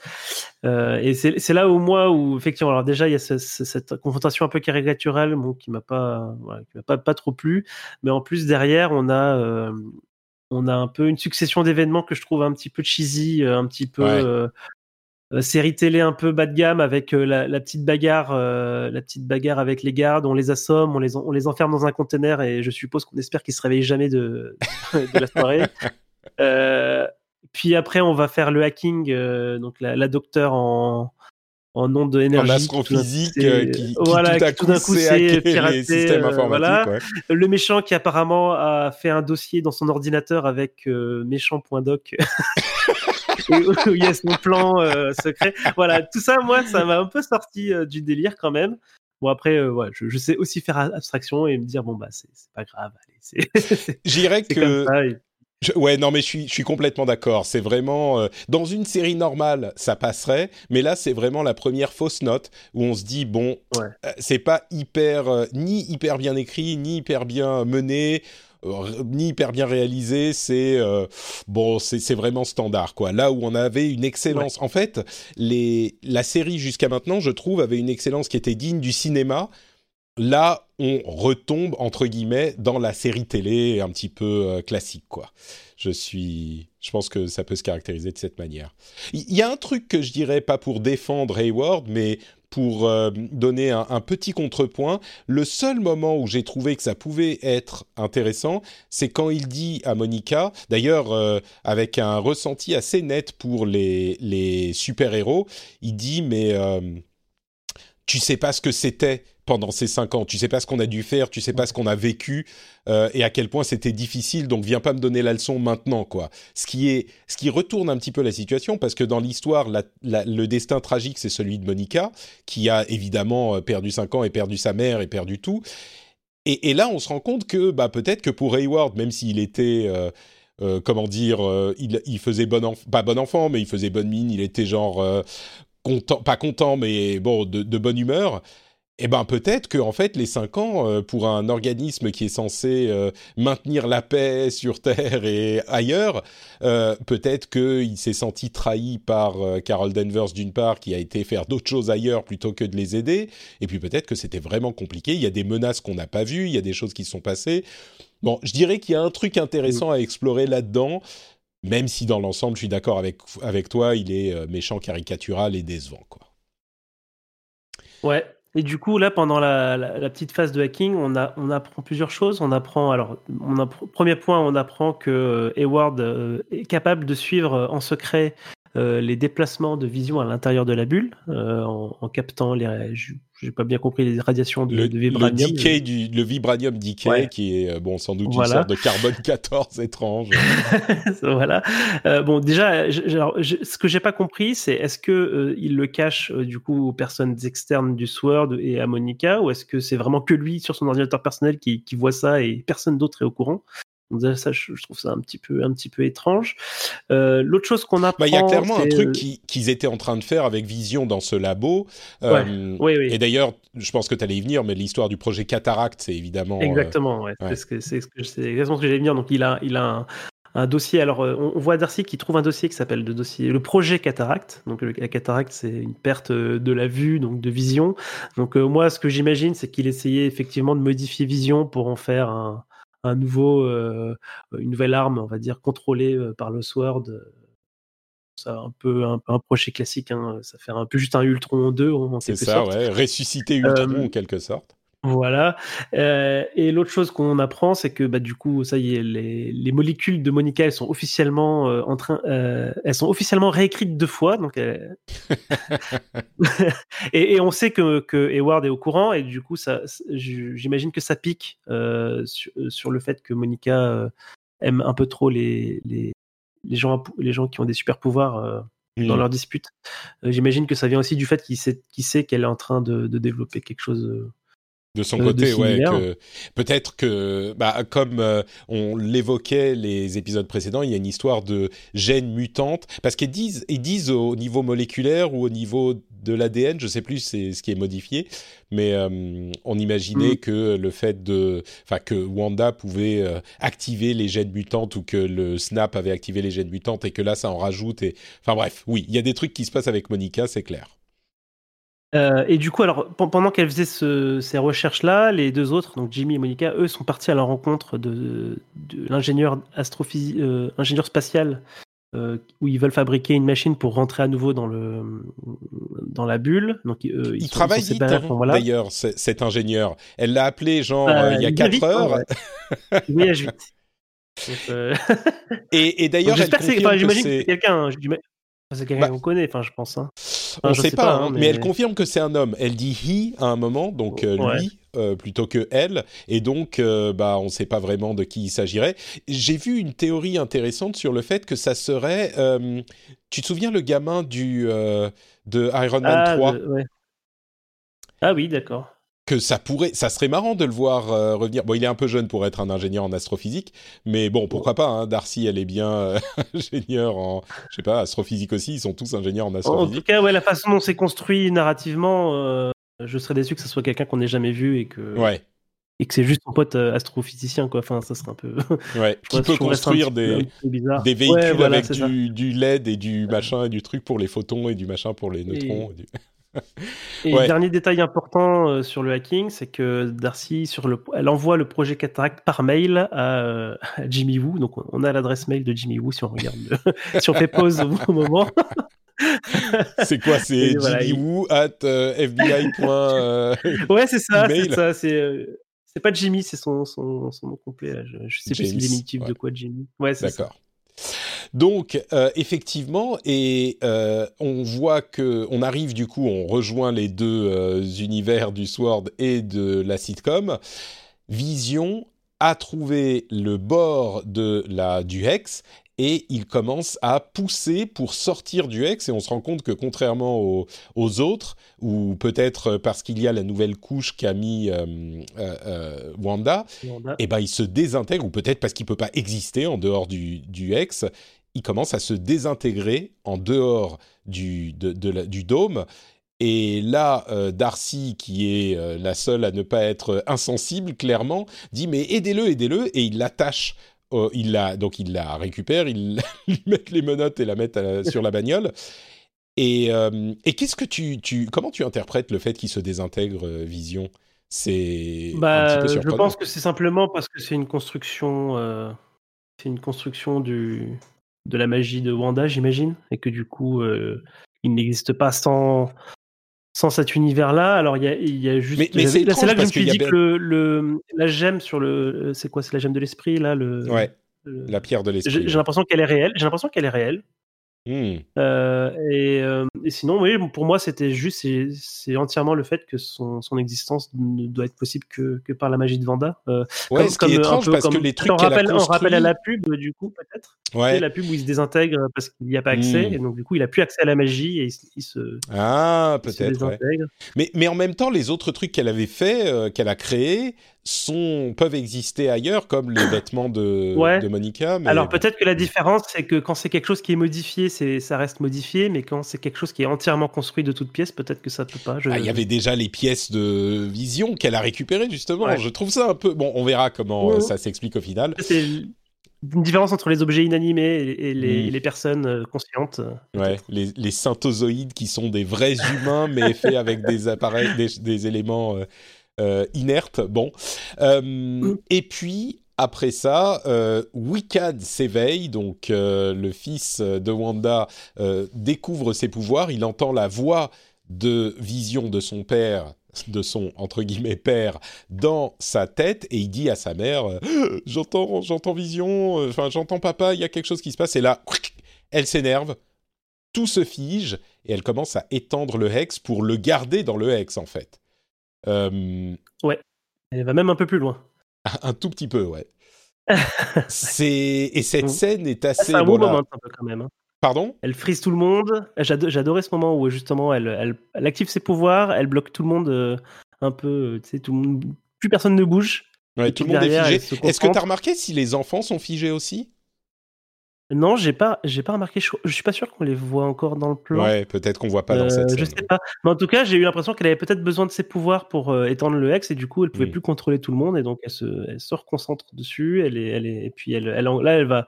Et c'est là où moi, où effectivement, alors déjà il y a ce, cette confrontation un peu caricaturale, bon, qui m'a pas, voilà, qui m'a pas, pas trop plu, mais en plus derrière on a, on a un peu une succession d'événements que je trouve un petit peu cheesy, un petit peu, ouais. Euh, série télé un peu bas de gamme avec euh, la, petite bagarre, euh, la petite bagarre avec les gardes. On les assomme, on les, on les enferme dans un conteneur et je suppose qu'on espère qu'ils se réveillent jamais de, de la soirée. puis après, on va faire le hacking, donc la, la docteure en, en nom de énergie. En astrophysique, qui, euh, qui, qui voilà, tout à qui tout coup d'un coup s'est piraté, les systèmes euh, informatiques. voilà. ouais. Le méchant qui apparemment a fait un dossier dans son ordinateur avec euh, méchant.doc. où où il y a son plan euh, secret. Voilà, tout ça, moi, ça m'a un peu sorti euh, du délire quand même. Bon, après, euh, ouais, je, je sais aussi faire abstraction et me dire, bon, bah, c'est pas grave, allez, c'est J'irais que ça. et- Je- ouais, non, mais je suis, je suis complètement d'accord. C'est vraiment dans une série normale, ça passerait, mais là, c'est vraiment la première fausse note où on se dit bon, Ouais. c'est pas hyper, ni hyper bien écrit, ni hyper bien mené, ni hyper bien réalisé. C'est euh, bon, c'est c'est vraiment standard quoi. Là où on avait une excellence, en fait, les la série jusqu'à maintenant, je trouve, avait une excellence qui était digne du cinéma. Là, on retombe entre guillemets dans la série télé un petit peu euh, classique, quoi. Je suis, je pense que ça peut se caractériser de cette manière. Il y, y a un truc que je dirais pas pour défendre Hayward, mais pour euh, donner un, petit contrepoint. Le seul moment où j'ai trouvé que ça pouvait être intéressant, c'est quand il dit à Monica, d'ailleurs euh, avec un ressenti assez net pour les, les super-héros, il dit mais euh, tu sais pas ce que c'était pendant ces cinq ans, tu sais pas ce qu'on a dû faire, tu sais pas ce qu'on a vécu euh, et à quel point c'était difficile. Donc viens pas me donner la leçon maintenant, quoi. Ce qui est, ce qui retourne un petit peu la situation parce que dans l'histoire, la- la- le destin tragique c'est celui de Monica qui a évidemment euh, perdu cinq ans et perdu sa mère et perdu tout. Et, et là, on se rend compte que bah peut-être que pour Hayward, même s'il était euh, euh, comment dire, il, il faisait bon enfant, pas bon enfant, mais il faisait bonne mine, il était genre content, pas content, mais bon, de, de bonne humeur. Eh ben peut-être que en fait les cinq ans euh, pour un organisme qui est censé euh, maintenir la paix sur Terre et ailleurs, euh, peut-être qu'il s'est senti trahi par Carol Danvers d'une part, qui a été faire d'autres choses ailleurs plutôt que de les aider, et puis peut-être que c'était vraiment compliqué. Il y a des menaces qu'on n'a pas vues, il y a des choses qui sont passées. Bon, je dirais qu'il y a un truc intéressant à explorer là-dedans, même si dans l'ensemble, je suis d'accord avec avec toi, il est méchant, caricatural et décevant, quoi. Ouais. Et du coup, là, pendant la, petite phase de hacking, on, apprend plusieurs choses. On apprend, alors, premier point, on apprend que euh, Hayward euh, est capable de suivre euh, en secret les déplacements de vision à l'intérieur de la bulle, en, captant les, j'ai pas bien compris les radiations de, Le, de le vibranium. decay du, le vibranium decay, Ouais. qui est euh, bon sans doute Voilà. une sorte de carbone 14 étrange. voilà. Euh, bon, déjà, je- alors, je- ce que j'ai pas compris, c'est est-ce que euh, il le cache euh, du coup aux personnes externes du Sword et à Monica, ou est-ce que c'est vraiment que lui sur son ordinateur personnel qui, qui voit ça et personne d'autre est au courant? Donc déjà, ça, je, je trouve ça un petit peu, un petit peu étrange. Euh, L'autre chose qu'on apprend, Bah, il y a clairement un truc qui- qu'ils étaient en train de faire avec Vision dans ce labo. Euh, oui, oui. Et d'ailleurs, je pense que tu allais y venir, mais l'histoire du projet Cataract, c'est évidemment. euh, Exactement, ouais. ouais. C'est ce que c'est ce que c'est exactement ce que j'allais venir. Donc il a il a un, un dossier. Alors on, on voit Darcy qui trouve un dossier qui s'appelle le dossier le projet cataracte. Donc la cataracte c'est une perte de la vue, donc de vision. Donc euh, moi ce que j'imagine c'est qu'il essayait effectivement de modifier vision pour en faire un un nouveau euh, une nouvelle arme, on va dire contrôlée euh, par le Sword. Ça un peu un, un projet classique. Hein. Ça fait un peu juste un Ultron 2 en C'est ça, sorte. ouais. Ressusciter Ultron Euh, en quelque sorte. Voilà. Euh, et l'autre chose qu'on apprend, c'est que bah, du coup, ça y est, les, les molécules de Monica, elles sont officiellement euh, en train, euh, elles sont officiellement réécrites deux fois. Donc, et, et on sait que, que Hayward est au courant, et du coup, ça, j'imagine que ça pique sur, sur le fait que Monica aime un peu trop les, les, les gens, les gens qui ont des super pouvoirs. euh, dans Mm. leur dispute. J'imagine que ça vient aussi du fait qu'il sait, qu'elle est en train de, de développer quelque chose. De son euh, côté, de ouais, que peut-être que, bah, comme euh, on l'évoquait les épisodes précédents, il y a une histoire de gènes mutantes, parce qu'ils disent, ils disent au niveau moléculaire ou au niveau de l'ADN, je sais plus c'est ce qui est modifié, mais euh, on imaginait Mm. que le fait de, enfin que Wanda pouvait euh, activer les gènes mutantes ou que le Snap avait activé les gènes mutantes et que là ça en rajoute et, enfin bref, oui, il y a des trucs qui se passent avec Monica, c'est clair. Euh, et du coup, alors pen- pendant qu'elle faisait ce- ces recherches-là, les deux autres, donc Jimmy et Monica, eux, sont partis à la rencontre de, de l'ingénieur astrophysi- euh, ingénieur spatial, euh, où ils veulent fabriquer une machine pour rentrer à nouveau dans le dans la bulle. Donc, ils Il sont- travaille ils sont vite, hein, voilà. d'ailleurs, cet ingénieur. Elle l'a appelé genre euh, il y a il va 4 vite, hein, heures. ouais. Il voyage vite. Donc, Et, et d'ailleurs, elle J'espère que c'est. Enfin, que j'imagine que c'est- c'est quelqu'un. hein, quelqu'un Bah, qu'on connaît. Enfin, je pense. Hein. On je sait sais pas, pas, hein, hein, mais... mais- elle confirme que c'est un homme. Elle dit he à un moment, donc euh, Ouais. lui euh, plutôt que elle, et donc euh, bah on sait pas vraiment de qui il s'agirait. J'ai vu une théorie intéressante sur le fait que ça serait. euh, tu te souviens le gamin du de Iron Man Ah, 3 de- ouais. Ah oui, d'accord. Que ça pourrait, ça serait marrant de le voir euh, revenir. Bon, il est un peu jeune pour être un ingénieur en astrophysique, mais bon, pourquoi pas. Hein, Darcy, elle est bien euh, ingénieure en, je sais pas, astrophysique aussi. Ils sont tous ingénieurs en En, en tout astrophysique. cas, ouais, la façon dont c'est construit narrativement, euh, je serais déçu que ce soit quelqu'un qu'on n'ait jamais vu et que, Ouais, et que c'est juste son pote euh, astrophysicien, quoi. Enfin, ça serait un peu. ouais. Qui peut construire des peu des véhicules Ouais, voilà, avec du, du LED et du machin et du truc pour les photons et du machin pour les neutrons. et du- Et Ouais. dernier détail important euh, sur le hacking, c'est que Darcy, sur le, elle envoie le projet Cataract par mail à, euh, à Jimmy Woo. Donc, on a l'adresse mail de Jimmy Woo si on regarde, le- si on fait pause au bon moment. C'est quoi C'est voilà, Jimmy il- Woo at euh, FBI. point, euh, Ouais, c'est ça, c'est ça. C'est c'est pas Jimmy, c'est son, son, son nom complet. là. Je, je sais plus si James, c'est ouais. de quoi Jimmy. Ouais. D'accord. Donc euh, effectivement, et euh, on voit que on arrive du coup, on rejoint les deux euh, univers du Sword et de la sitcom. Vision a trouvé le bord de la du Hex et il commence à pousser pour sortir du Hex et on se rend compte que contrairement aux, aux autres ou peut-être parce qu'il y a la nouvelle couche qu'a mis euh, euh, euh, Wanda, Wanda. eh ben, il se désintègre, ou peut-être parce qu'il peut pas exister en dehors du, du Hex, il commence à se désintégrer en dehors du, de, de la- du dôme. Et là, euh, Darcy, qui est euh, la seule à ne pas être insensible, clairement, dit mais aidez-le, aidez-le, et il l'attache. euh, il la, donc il la récupère, il lui met les menottes et la met la- sur la bagnole. Et, euh, et qu'est-ce que tu, tu, comment tu interprètes le fait qu'il se désintègre, Vision? C'est un Bah, petit peu je pense que c'est simplement parce que c'est une construction, c'est une construction du, de la magie de Wanda, j'imagine, et que du coup, euh, il n'existe pas sans, sans cet univers-là. Alors, il y a, y a juste. Mais- c'est là, que je me suis dit que le, le- la gemme sur le. C'est quoi C'est la gemme de l'esprit, là le, Ouais, le- la pierre de l'esprit. j'ai l'impression qu'elle est réelle. J'ai l'impression qu'elle est réelle. Hmm. Euh, et, euh, et sinon, oui, pour moi, c'était juste, c'est- entièrement le fait que son, son existence ne doit être possible que, que par la magie de Vanda. Euh, Ouais, comme- ce qui est comme, étrange peu parce que comme- les trucs on a rappelle, on rappelle à la pub, du coup, peut-être. Ouais. La pub où il se désintègre parce qu'il n'y a pas accès, Mm. et donc du coup, il a plus accès à la magie et il, se- il se, Ah, peut-être. ouais. Mais, mais en même temps, les autres trucs qu'elle avait fait, euh, qu'elle a créés, sont peuvent exister ailleurs, comme les vêtements de, Ouais. de Monica. Mais Alors peut-être que la différence, c'est que quand c'est quelque chose qui est modifié, c'est ça reste modifié, mais quand c'est quelque chose qui est entièrement construit de toutes pièces, peut-être que ça peut pas. Je- Ah, il y avait déjà les pièces de Vision qu'elle a récupérées justement. Ouais. Je trouve ça un peu. Bon, on verra comment euh, Ouais. ça s'explique au final. C'est une différence entre les objets inanimés et, et les, personnes euh, conscientes. Ouais, les, les synthozoïdes qui sont des vrais humains, mais faits avec des appareils, des, des éléments euh, euh, inertes. Bon. Euh, Et puis, après ça, euh, s'éveille, donc euh, le fils de Wanda découvre ses pouvoirs, il entend la voix de vision de son père de son entre guillemets père dans sa tête et il dit à sa mère j'entends j'entends vision enfin j'entends papa il y a quelque chose qui se passe et là elle s'énerve tout se fige et elle commence à étendre le hex pour le garder dans le hex en fait Euh, Elle va même un peu plus loin. un tout petit peu ouais c'est et cette scène est assez C'est un bon, bon là- moment un peu quand même. hein. pardon? Elle frise tout le monde. J'ado- J'adorais ce moment où justement elle, elle, elle active ses pouvoirs, elle bloque tout le monde euh, un peu. euh, Tu sais, tout le monde, plus personne ne bouge. ouais, tout le monde est figé est-ce que tu as remarqué si les enfants sont figés aussi? Non, j'ai pas, j'ai pas remarqué. Je, je suis pas sûr qu'on les voit encore dans le plan. ouais peut-être qu'on voit pas dans Euh, cette je scène sais pas. Mais en tout cas, j'ai eu l'impression qu'elle avait peut-être besoin de ses pouvoirs pour euh, étendre le hex et du coup, elle pouvait plus contrôler tout le monde et donc elle se, elle se reconcentre dessus. Elle est, elle est, et puis elle, elle, là, elle va,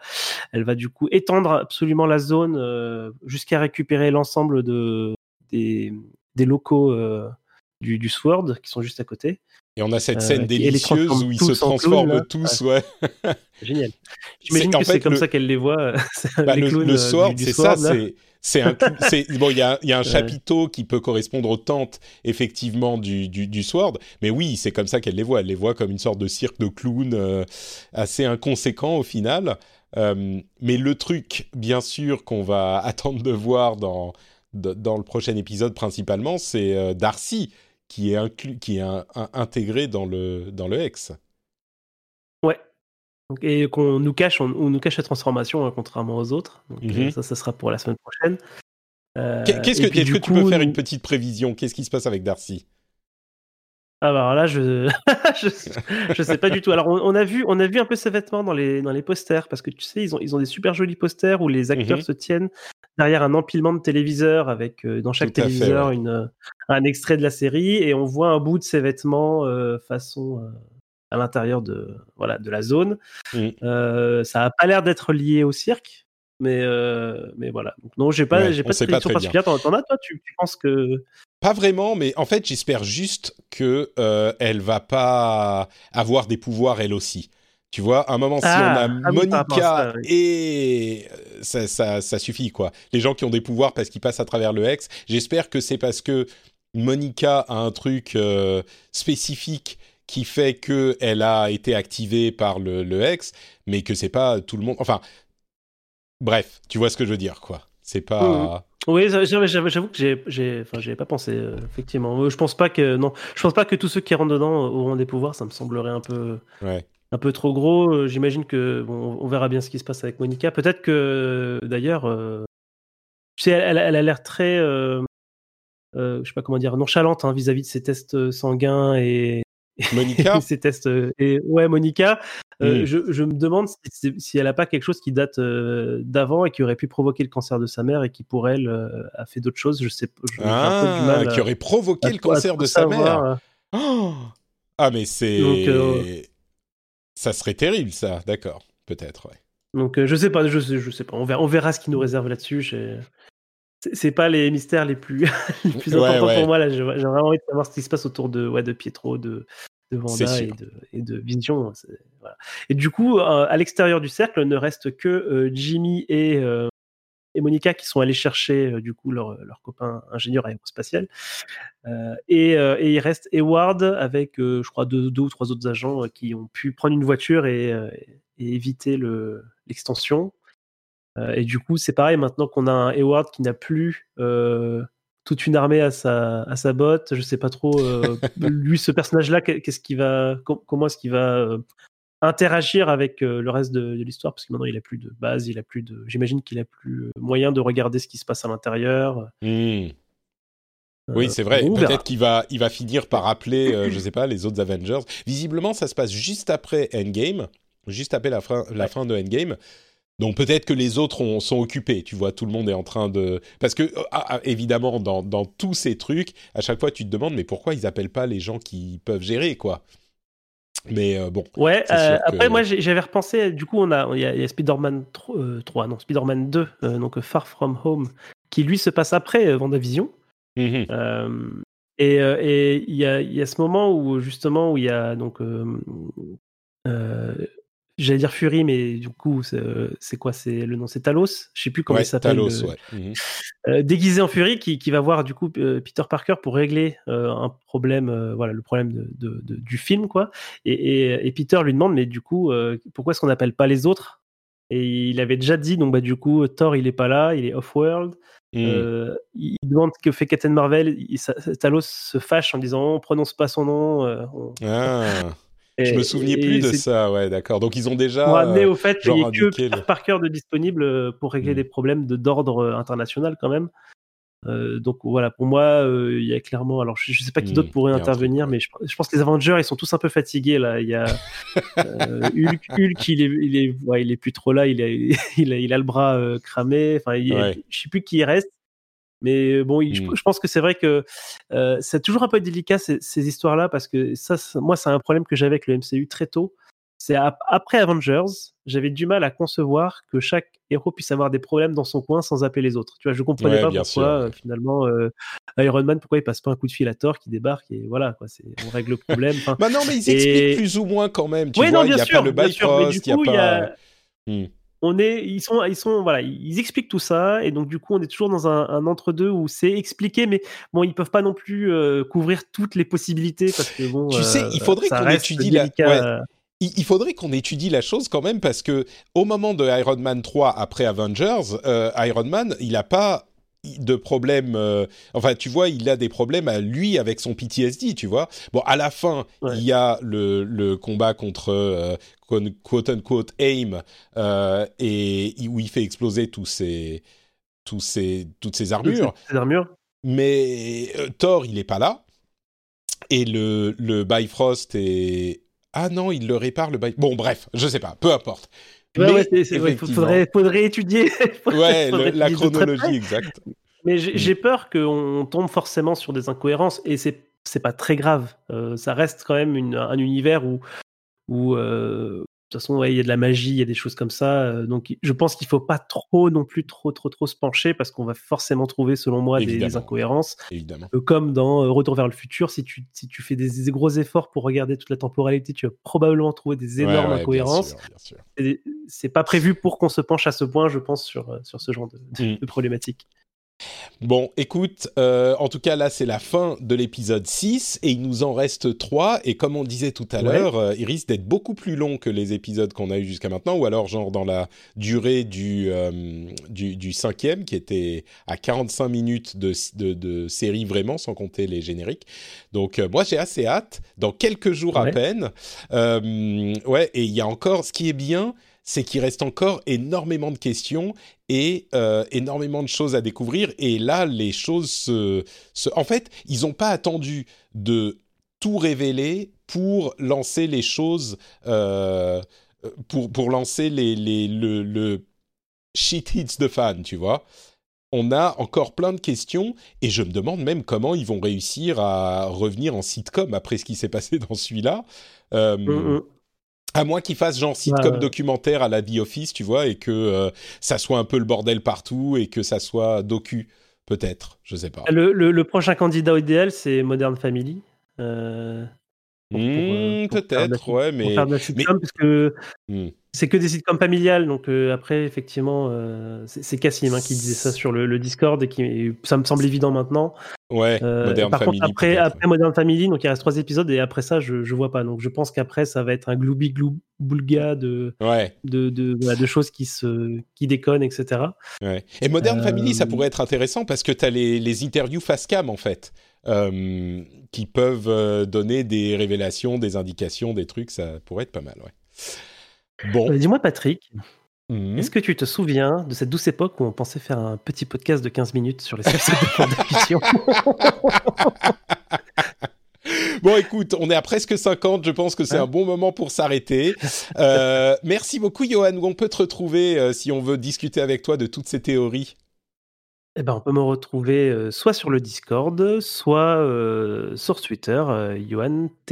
elle va du coup étendre absolument la zone euh, jusqu'à récupérer l'ensemble de des, des locaux euh, du, du Sword qui sont juste à côté. Et on a cette Euh, scène les délicieuse où ils se en transforment tous ouais génial. J'imagine que c'est comme le- ça qu'elle les voit. Bah, les le, euh, sword, du c'est ça, c'est un bon, il y a il y a un chapiteau qui peut correspondre aux tentes effectivement du du, du sword, mais oui, c'est comme ça qu'elle les voit, elle les voit comme une sorte de cirque de clowns euh, assez inconséquent au final. Euh, mais le truc, bien sûr, qu'on va attendre de voir dans dans le prochain épisode principalement, c'est euh, Darcy qui est inclus, qui est un- un- intégré dans le dans le Hex. Ouais. Et qu'on nous cache, on, on nous cache la transformation, hein, contrairement aux autres. Donc, Mhm. euh, ça, ça sera pour la semaine prochaine. Euh, Qu'est- Qu'est-ce que puis, que tu peux faire une petite prévision? Qu'est-ce qui se passe avec Darcy? Alors là, je... je je sais pas du tout. Alors on, on a vu on a vu un peu ses vêtements dans les dans les posters parce que tu sais ils ont ils ont des super jolis posters où les acteurs Mhm. se tiennent derrière un empilement de téléviseurs avec euh, dans chaque Tout à fait, téléviseur ouais. une euh, un extrait de la série et on voit un bout de ses vêtements euh, façon euh, à l'intérieur de voilà de la zone. Ça a pas l'air d'être lié au cirque. Mais, mais voilà. Donc, non, j'ai pas, Ouais, j'ai pas de prédiction particulière. T'en, as, toi? Tu, tu penses que. Pas vraiment, mais en fait, j'espère juste que elle va pas avoir des pouvoirs elle aussi. Tu vois, à un moment, si Ah, on a ah oui, rapport à Monica ça, oui. et euh, ça, ça, ça suffit quoi. Les gens qui ont des pouvoirs parce qu'ils passent à travers le Hex, j'espère que c'est parce que Monica a un truc euh, spécifique qui fait que elle a été activée par le, le Hex, mais que c'est pas tout le monde. Enfin, bref, tu vois ce que je veux dire quoi. C'est pas. Oui, ça- j'avoue j'avoue- que j'ai, j'ai, enfin, pas pensé euh, effectivement. Je pense pas que non, je pense pas que tous ceux qui rentrent dedans auront des pouvoirs. Ça me semblerait un peu, Ouais. Un peu trop gros. Euh, J'imagine que bon, on verra bien ce qui se passe avec Monica. Peut-être que d'ailleurs, euh, tu sais, elle, elle a l'air très, euh, euh, je sais pas comment dire, nonchalante hein, vis-à-vis de ses tests euh, sanguins et Monica ses tests. et ouais, Monica. euh, Mm. je, je me demande si, elle a pas quelque chose qui date d'avant et qui aurait pu provoquer le cancer de sa mère et qui pour elle a fait d'autres choses. Je sais, pas, du Ah, mal. qui aurait provoqué à le à cancer de sa savoir. mère. Oh ah, mais c'est. Ça serait terrible, ça. D'accord. Peut-être, ouais. Donc euh, je sais pas, je sais, je sais pas. On verra, on verra ce qu'il nous réserve là-dessus. C'est pas les mystères les plus, les plus Ouais, importants ouais. pour moi là. J'ai vraiment envie de savoir ce qui se passe autour de, ouais, de Pietro, de, de Vanda et de, et de Vision. Voilà. Et du coup, euh, à l'extérieur du cercle, ne reste que euh, Jimmy et, et Monica qui sont allés chercher euh, du coup leur, leur copain ingénieur aérospatial. Euh, et, euh, et il reste Eward avec, je crois, deux, deux ou trois autres agents qui ont pu prendre une voiture et, et éviter le- l'extension. Et du coup, c'est pareil, maintenant qu'on a un Eward qui n'a plus toute une armée à sa, à sa botte, je sais pas trop, euh, lui, ce personnage-là, qu'est- qu'est-ce qu'il va, com- comment est-ce qu'il va interagir avec euh, le reste de, de l'histoire Parce que maintenant, il a plus de base, il a plus de. J'imagine qu'il a plus euh, moyen de regarder ce qui se passe à l'intérieur. Hmm. Oui, Euh, c'est vrai. verra. Peut-être qu'il va, il va finir par appeler, euh, je sais pas, les autres Avengers. Visiblement, ça se passe juste après Endgame, juste après la fin, la fin de Endgame. Donc peut-être que les autres ont- sont occupés, tu vois, tout le monde est en train de... Parce que, euh, ah, ah, évidemment, dans, dans tous ces trucs, à chaque fois, tu te demandes, mais pourquoi ils appellent pas les gens qui peuvent gérer, quoi? Mais euh, bon, Ouais, euh, que- après, moi, j'avais repensé, du coup, on a, il y a, Spider-Man 3, euh, 3, non, Spider-Man 2, euh, donc Far From Home, qui lui se passe après Vendavision. Mhm. Euh, et il y, a, y a ce moment où, justement, où il y a, donc, j'allais dire Fury, mais du coup, c'est euh, c'est quoi C'est le nom, c'est Talos? Je sais plus comment ouais, il s'appelle. Talos, ouais. Mhm. euh, déguisé en Fury qui, qui va voir du coup euh, Peter Parker pour régler euh, un problème, voilà le problème de, de- de- du film quoi. Et, et- et Peter lui demande mais du coup pourquoi est-ce qu'on n'appelle pas les autres? Et il avait déjà dit donc bah du coup Thor il est pas là, il est off world. Mhm. Euh, il demande que fait Captain Marvel. Il- Talos se fâche en disant on prononce pas son nom. euh, on- Ah, je me souvenais plus de ça, ouais, d'accord. Donc ils ont déjà... Amener euh, au fait qu'il n'y ait que Peter le- Parker de disponible euh, pour régler Mm. des problèmes d'ordre euh, international quand même. Euh, donc voilà, pour moi, euh, il y a clairement. Alors je, je sais pas qui d'autre pourrait a un intervenir, truc, mais je, je pense que les Avengers ils sont tous un peu fatigués là. Il y a euh, Hulk, Hulk, il est, il est, ouais, il est plus trop là. Il a, il a, il a le bras cramé. Enfin, il Ouais. je sais plus qui reste. Mais bon, il- je, je pense que c'est vrai que euh, c'est toujours un peu délicat ces, ces histoires-là parce que ça, moi, c'est un problème que j'avais avec le MCU très tôt. C'est ap- après Avengers, j'avais du mal à concevoir que chaque héros puisse avoir des problèmes dans son coin sans appeler les autres. Tu vois, je comprenais Ouais, pas pourquoi sûr, euh, finalement euh, Iron Man, pourquoi il passe pas un coup de fil à Thor qui débarque et voilà quoi, c'est on règle le problème. Bah non, mais ils Et- expliquent plus ou moins quand même. Tu oui, vois, non, il bien a sûr, pas le bien sûr, mais du Bifrost, il coup, n'y il y a a, pas... Hmm. On est, ils sont, ils sont, voilà, ils expliquent tout ça, et donc du coup, on est toujours dans un, un entre-deux où c'est expliqué, mais bon, ils peuvent pas non plus euh, couvrir toutes les possibilités parce que bon, Tu sais, euh, il faudrait ça qu'on étudie la- délicat. il, il faudrait qu'on étudie la chose quand même parce que au moment de Iron Man 3 après Avengers, euh, Iron Man, il a pas de problèmes. euh, enfin, tu vois, il a des problèmes à lui avec son PTSD, tu vois. Bon, à la fin, Ouais. il y a le, le combat contre euh, quote unquote aim euh, et où il fait exploser tous ses, tous ses, toutes ses armures. Ces armures. Mais Thor, il est pas là. Et le, le Bifrost est... Ah non, il le répare, le Bifrost. Bon, bref, je sais pas, peu importe. Ouais, ouais, ouais, effectivement- faudrait, faudrait étudier. Ouais, faudrait le- la chronologie exacte. Mais j'ai j'ai peur qu'on tombe forcément sur des incohérences et c'est c'est pas très grave. Euh, ça reste quand même une- un univers où où euh, toute façon ouais, il y a de la magie, il y a des choses comme ça. euh, donc je pense qu'il faut pas trop non plus trop trop trop se pencher parce qu'on va forcément trouver selon moi des, incohérences. Évidemment. Euh, comme dans euh, Retour vers le futur, si tu si tu fais des, des gros efforts pour regarder toute la temporalité, tu vas probablement trouver des énormes Ouais, ouais, bien incohérences. C'est pas prévu pour qu'on se penche à ce point, je pense, sur sur ce genre de, de- Mm. de problématique. Bon, écoute, euh, en tout cas là c'est la fin de l'épisode 6 et il nous en reste 3 et comme on disait tout à Ouais. l'heure, euh, il risque d'être beaucoup plus long que les épisodes qu'on a eu jusqu'à maintenant ou alors genre dans la durée du, euh, du, du cinquième qui était à 45 minutes de, de, de série vraiment sans compter les génériques. Donc euh, moi j'ai assez hâte, dans quelques jours à peine. Ouais, et il y a encore, ce qui est bien, c'est qu'il reste encore énormément de questions et euh, énormément de choses à découvrir. Et là, les choses se... En fait, ils n'ont pas attendu de tout révéler pour lancer les choses, euh, pour, pour lancer les, les, le, le shit hits de fans, tu vois. On a encore plein de questions et je me demande même comment ils vont réussir à revenir en sitcom après ce qui s'est passé dans celui-là. Euh, Mm, mm. À moins qu'ils fassent genre sitcom Ouais, ouais. documentaire à la The Office, tu vois, et que euh, ça soit un peu le bordel partout et que ça soit docu, peut-être, je sais pas. Le, le- le prochain candidat idéal, c'est Modern Family. Euh, pour- pour, pour faire de la peut-être, ouais, pour mais faire de la parce que Hmm. c'est que des sitcoms familiales. Donc euh, après, effectivement, euh, c'est Cassim hein, qui disait ça sur le, le Discord et qui ça me semble évident maintenant. ouais, Euh, Modern par Family. contre, après, après Modern Family, donc il reste trois épisodes et après ça, je, je vois pas. Donc je pense qu'après, ça va être un gloubi glou boulga de, Ouais, de, de, voilà, de choses qui se qui déconnent, etc. ouais. Et Modern Family, ça pourrait être intéressant parce que tu as les, les interviews face cam, en fait, euh, qui peuvent euh, donner des révélations, des indications, des trucs, ça pourrait être pas mal, ouais. Bon. Euh, Dis-moi, Patrick, Mhm. Est-ce que tu te souviens de cette douce époque où on pensait faire un petit podcast de 15 minutes sur les succès de Bon, écoute, on est à presque 50. Je pense que c'est un bon moment pour s'arrêter. Euh, merci beaucoup, Johan. Où on peut te retrouver euh, si on veut discuter avec toi de toutes ces théories? Eh ben, on peut me retrouver soit sur le Discord, soit sur Twitter, euh,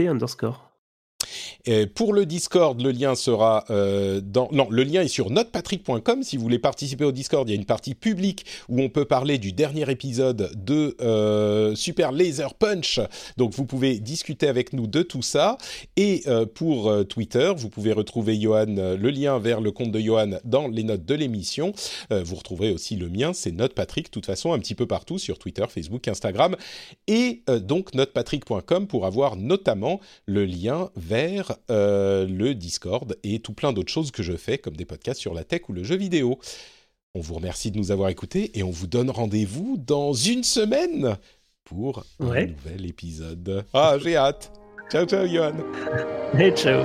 underscore. Pour le Discord, le lien sera euh, dans. Non, le lien est sur notepatrick.com. Si vous voulez participer au Discord, il y a une partie publique où on peut parler du dernier épisode de euh, Super Laser Punch. Donc vous pouvez discuter avec nous de tout ça. Et euh, pour Twitter, vous pouvez retrouver Johan, le lien vers le compte de Johan dans les notes de l'émission. Vous retrouverez aussi le mien, c'est Notepatrick, de toute façon, un petit peu partout sur Twitter, Facebook, Instagram. Et donc notepatrick.com pour avoir notamment le lien vers euh, le Discord et tout plein d'autres choses que je fais, comme des podcasts sur la tech ou le jeu vidéo. On vous remercie de nous avoir écoutés et on vous donne rendez-vous dans une semaine pour un nouvel épisode. Ah, j'ai hâte. Ciao, ciao, Johan. Hey, ciao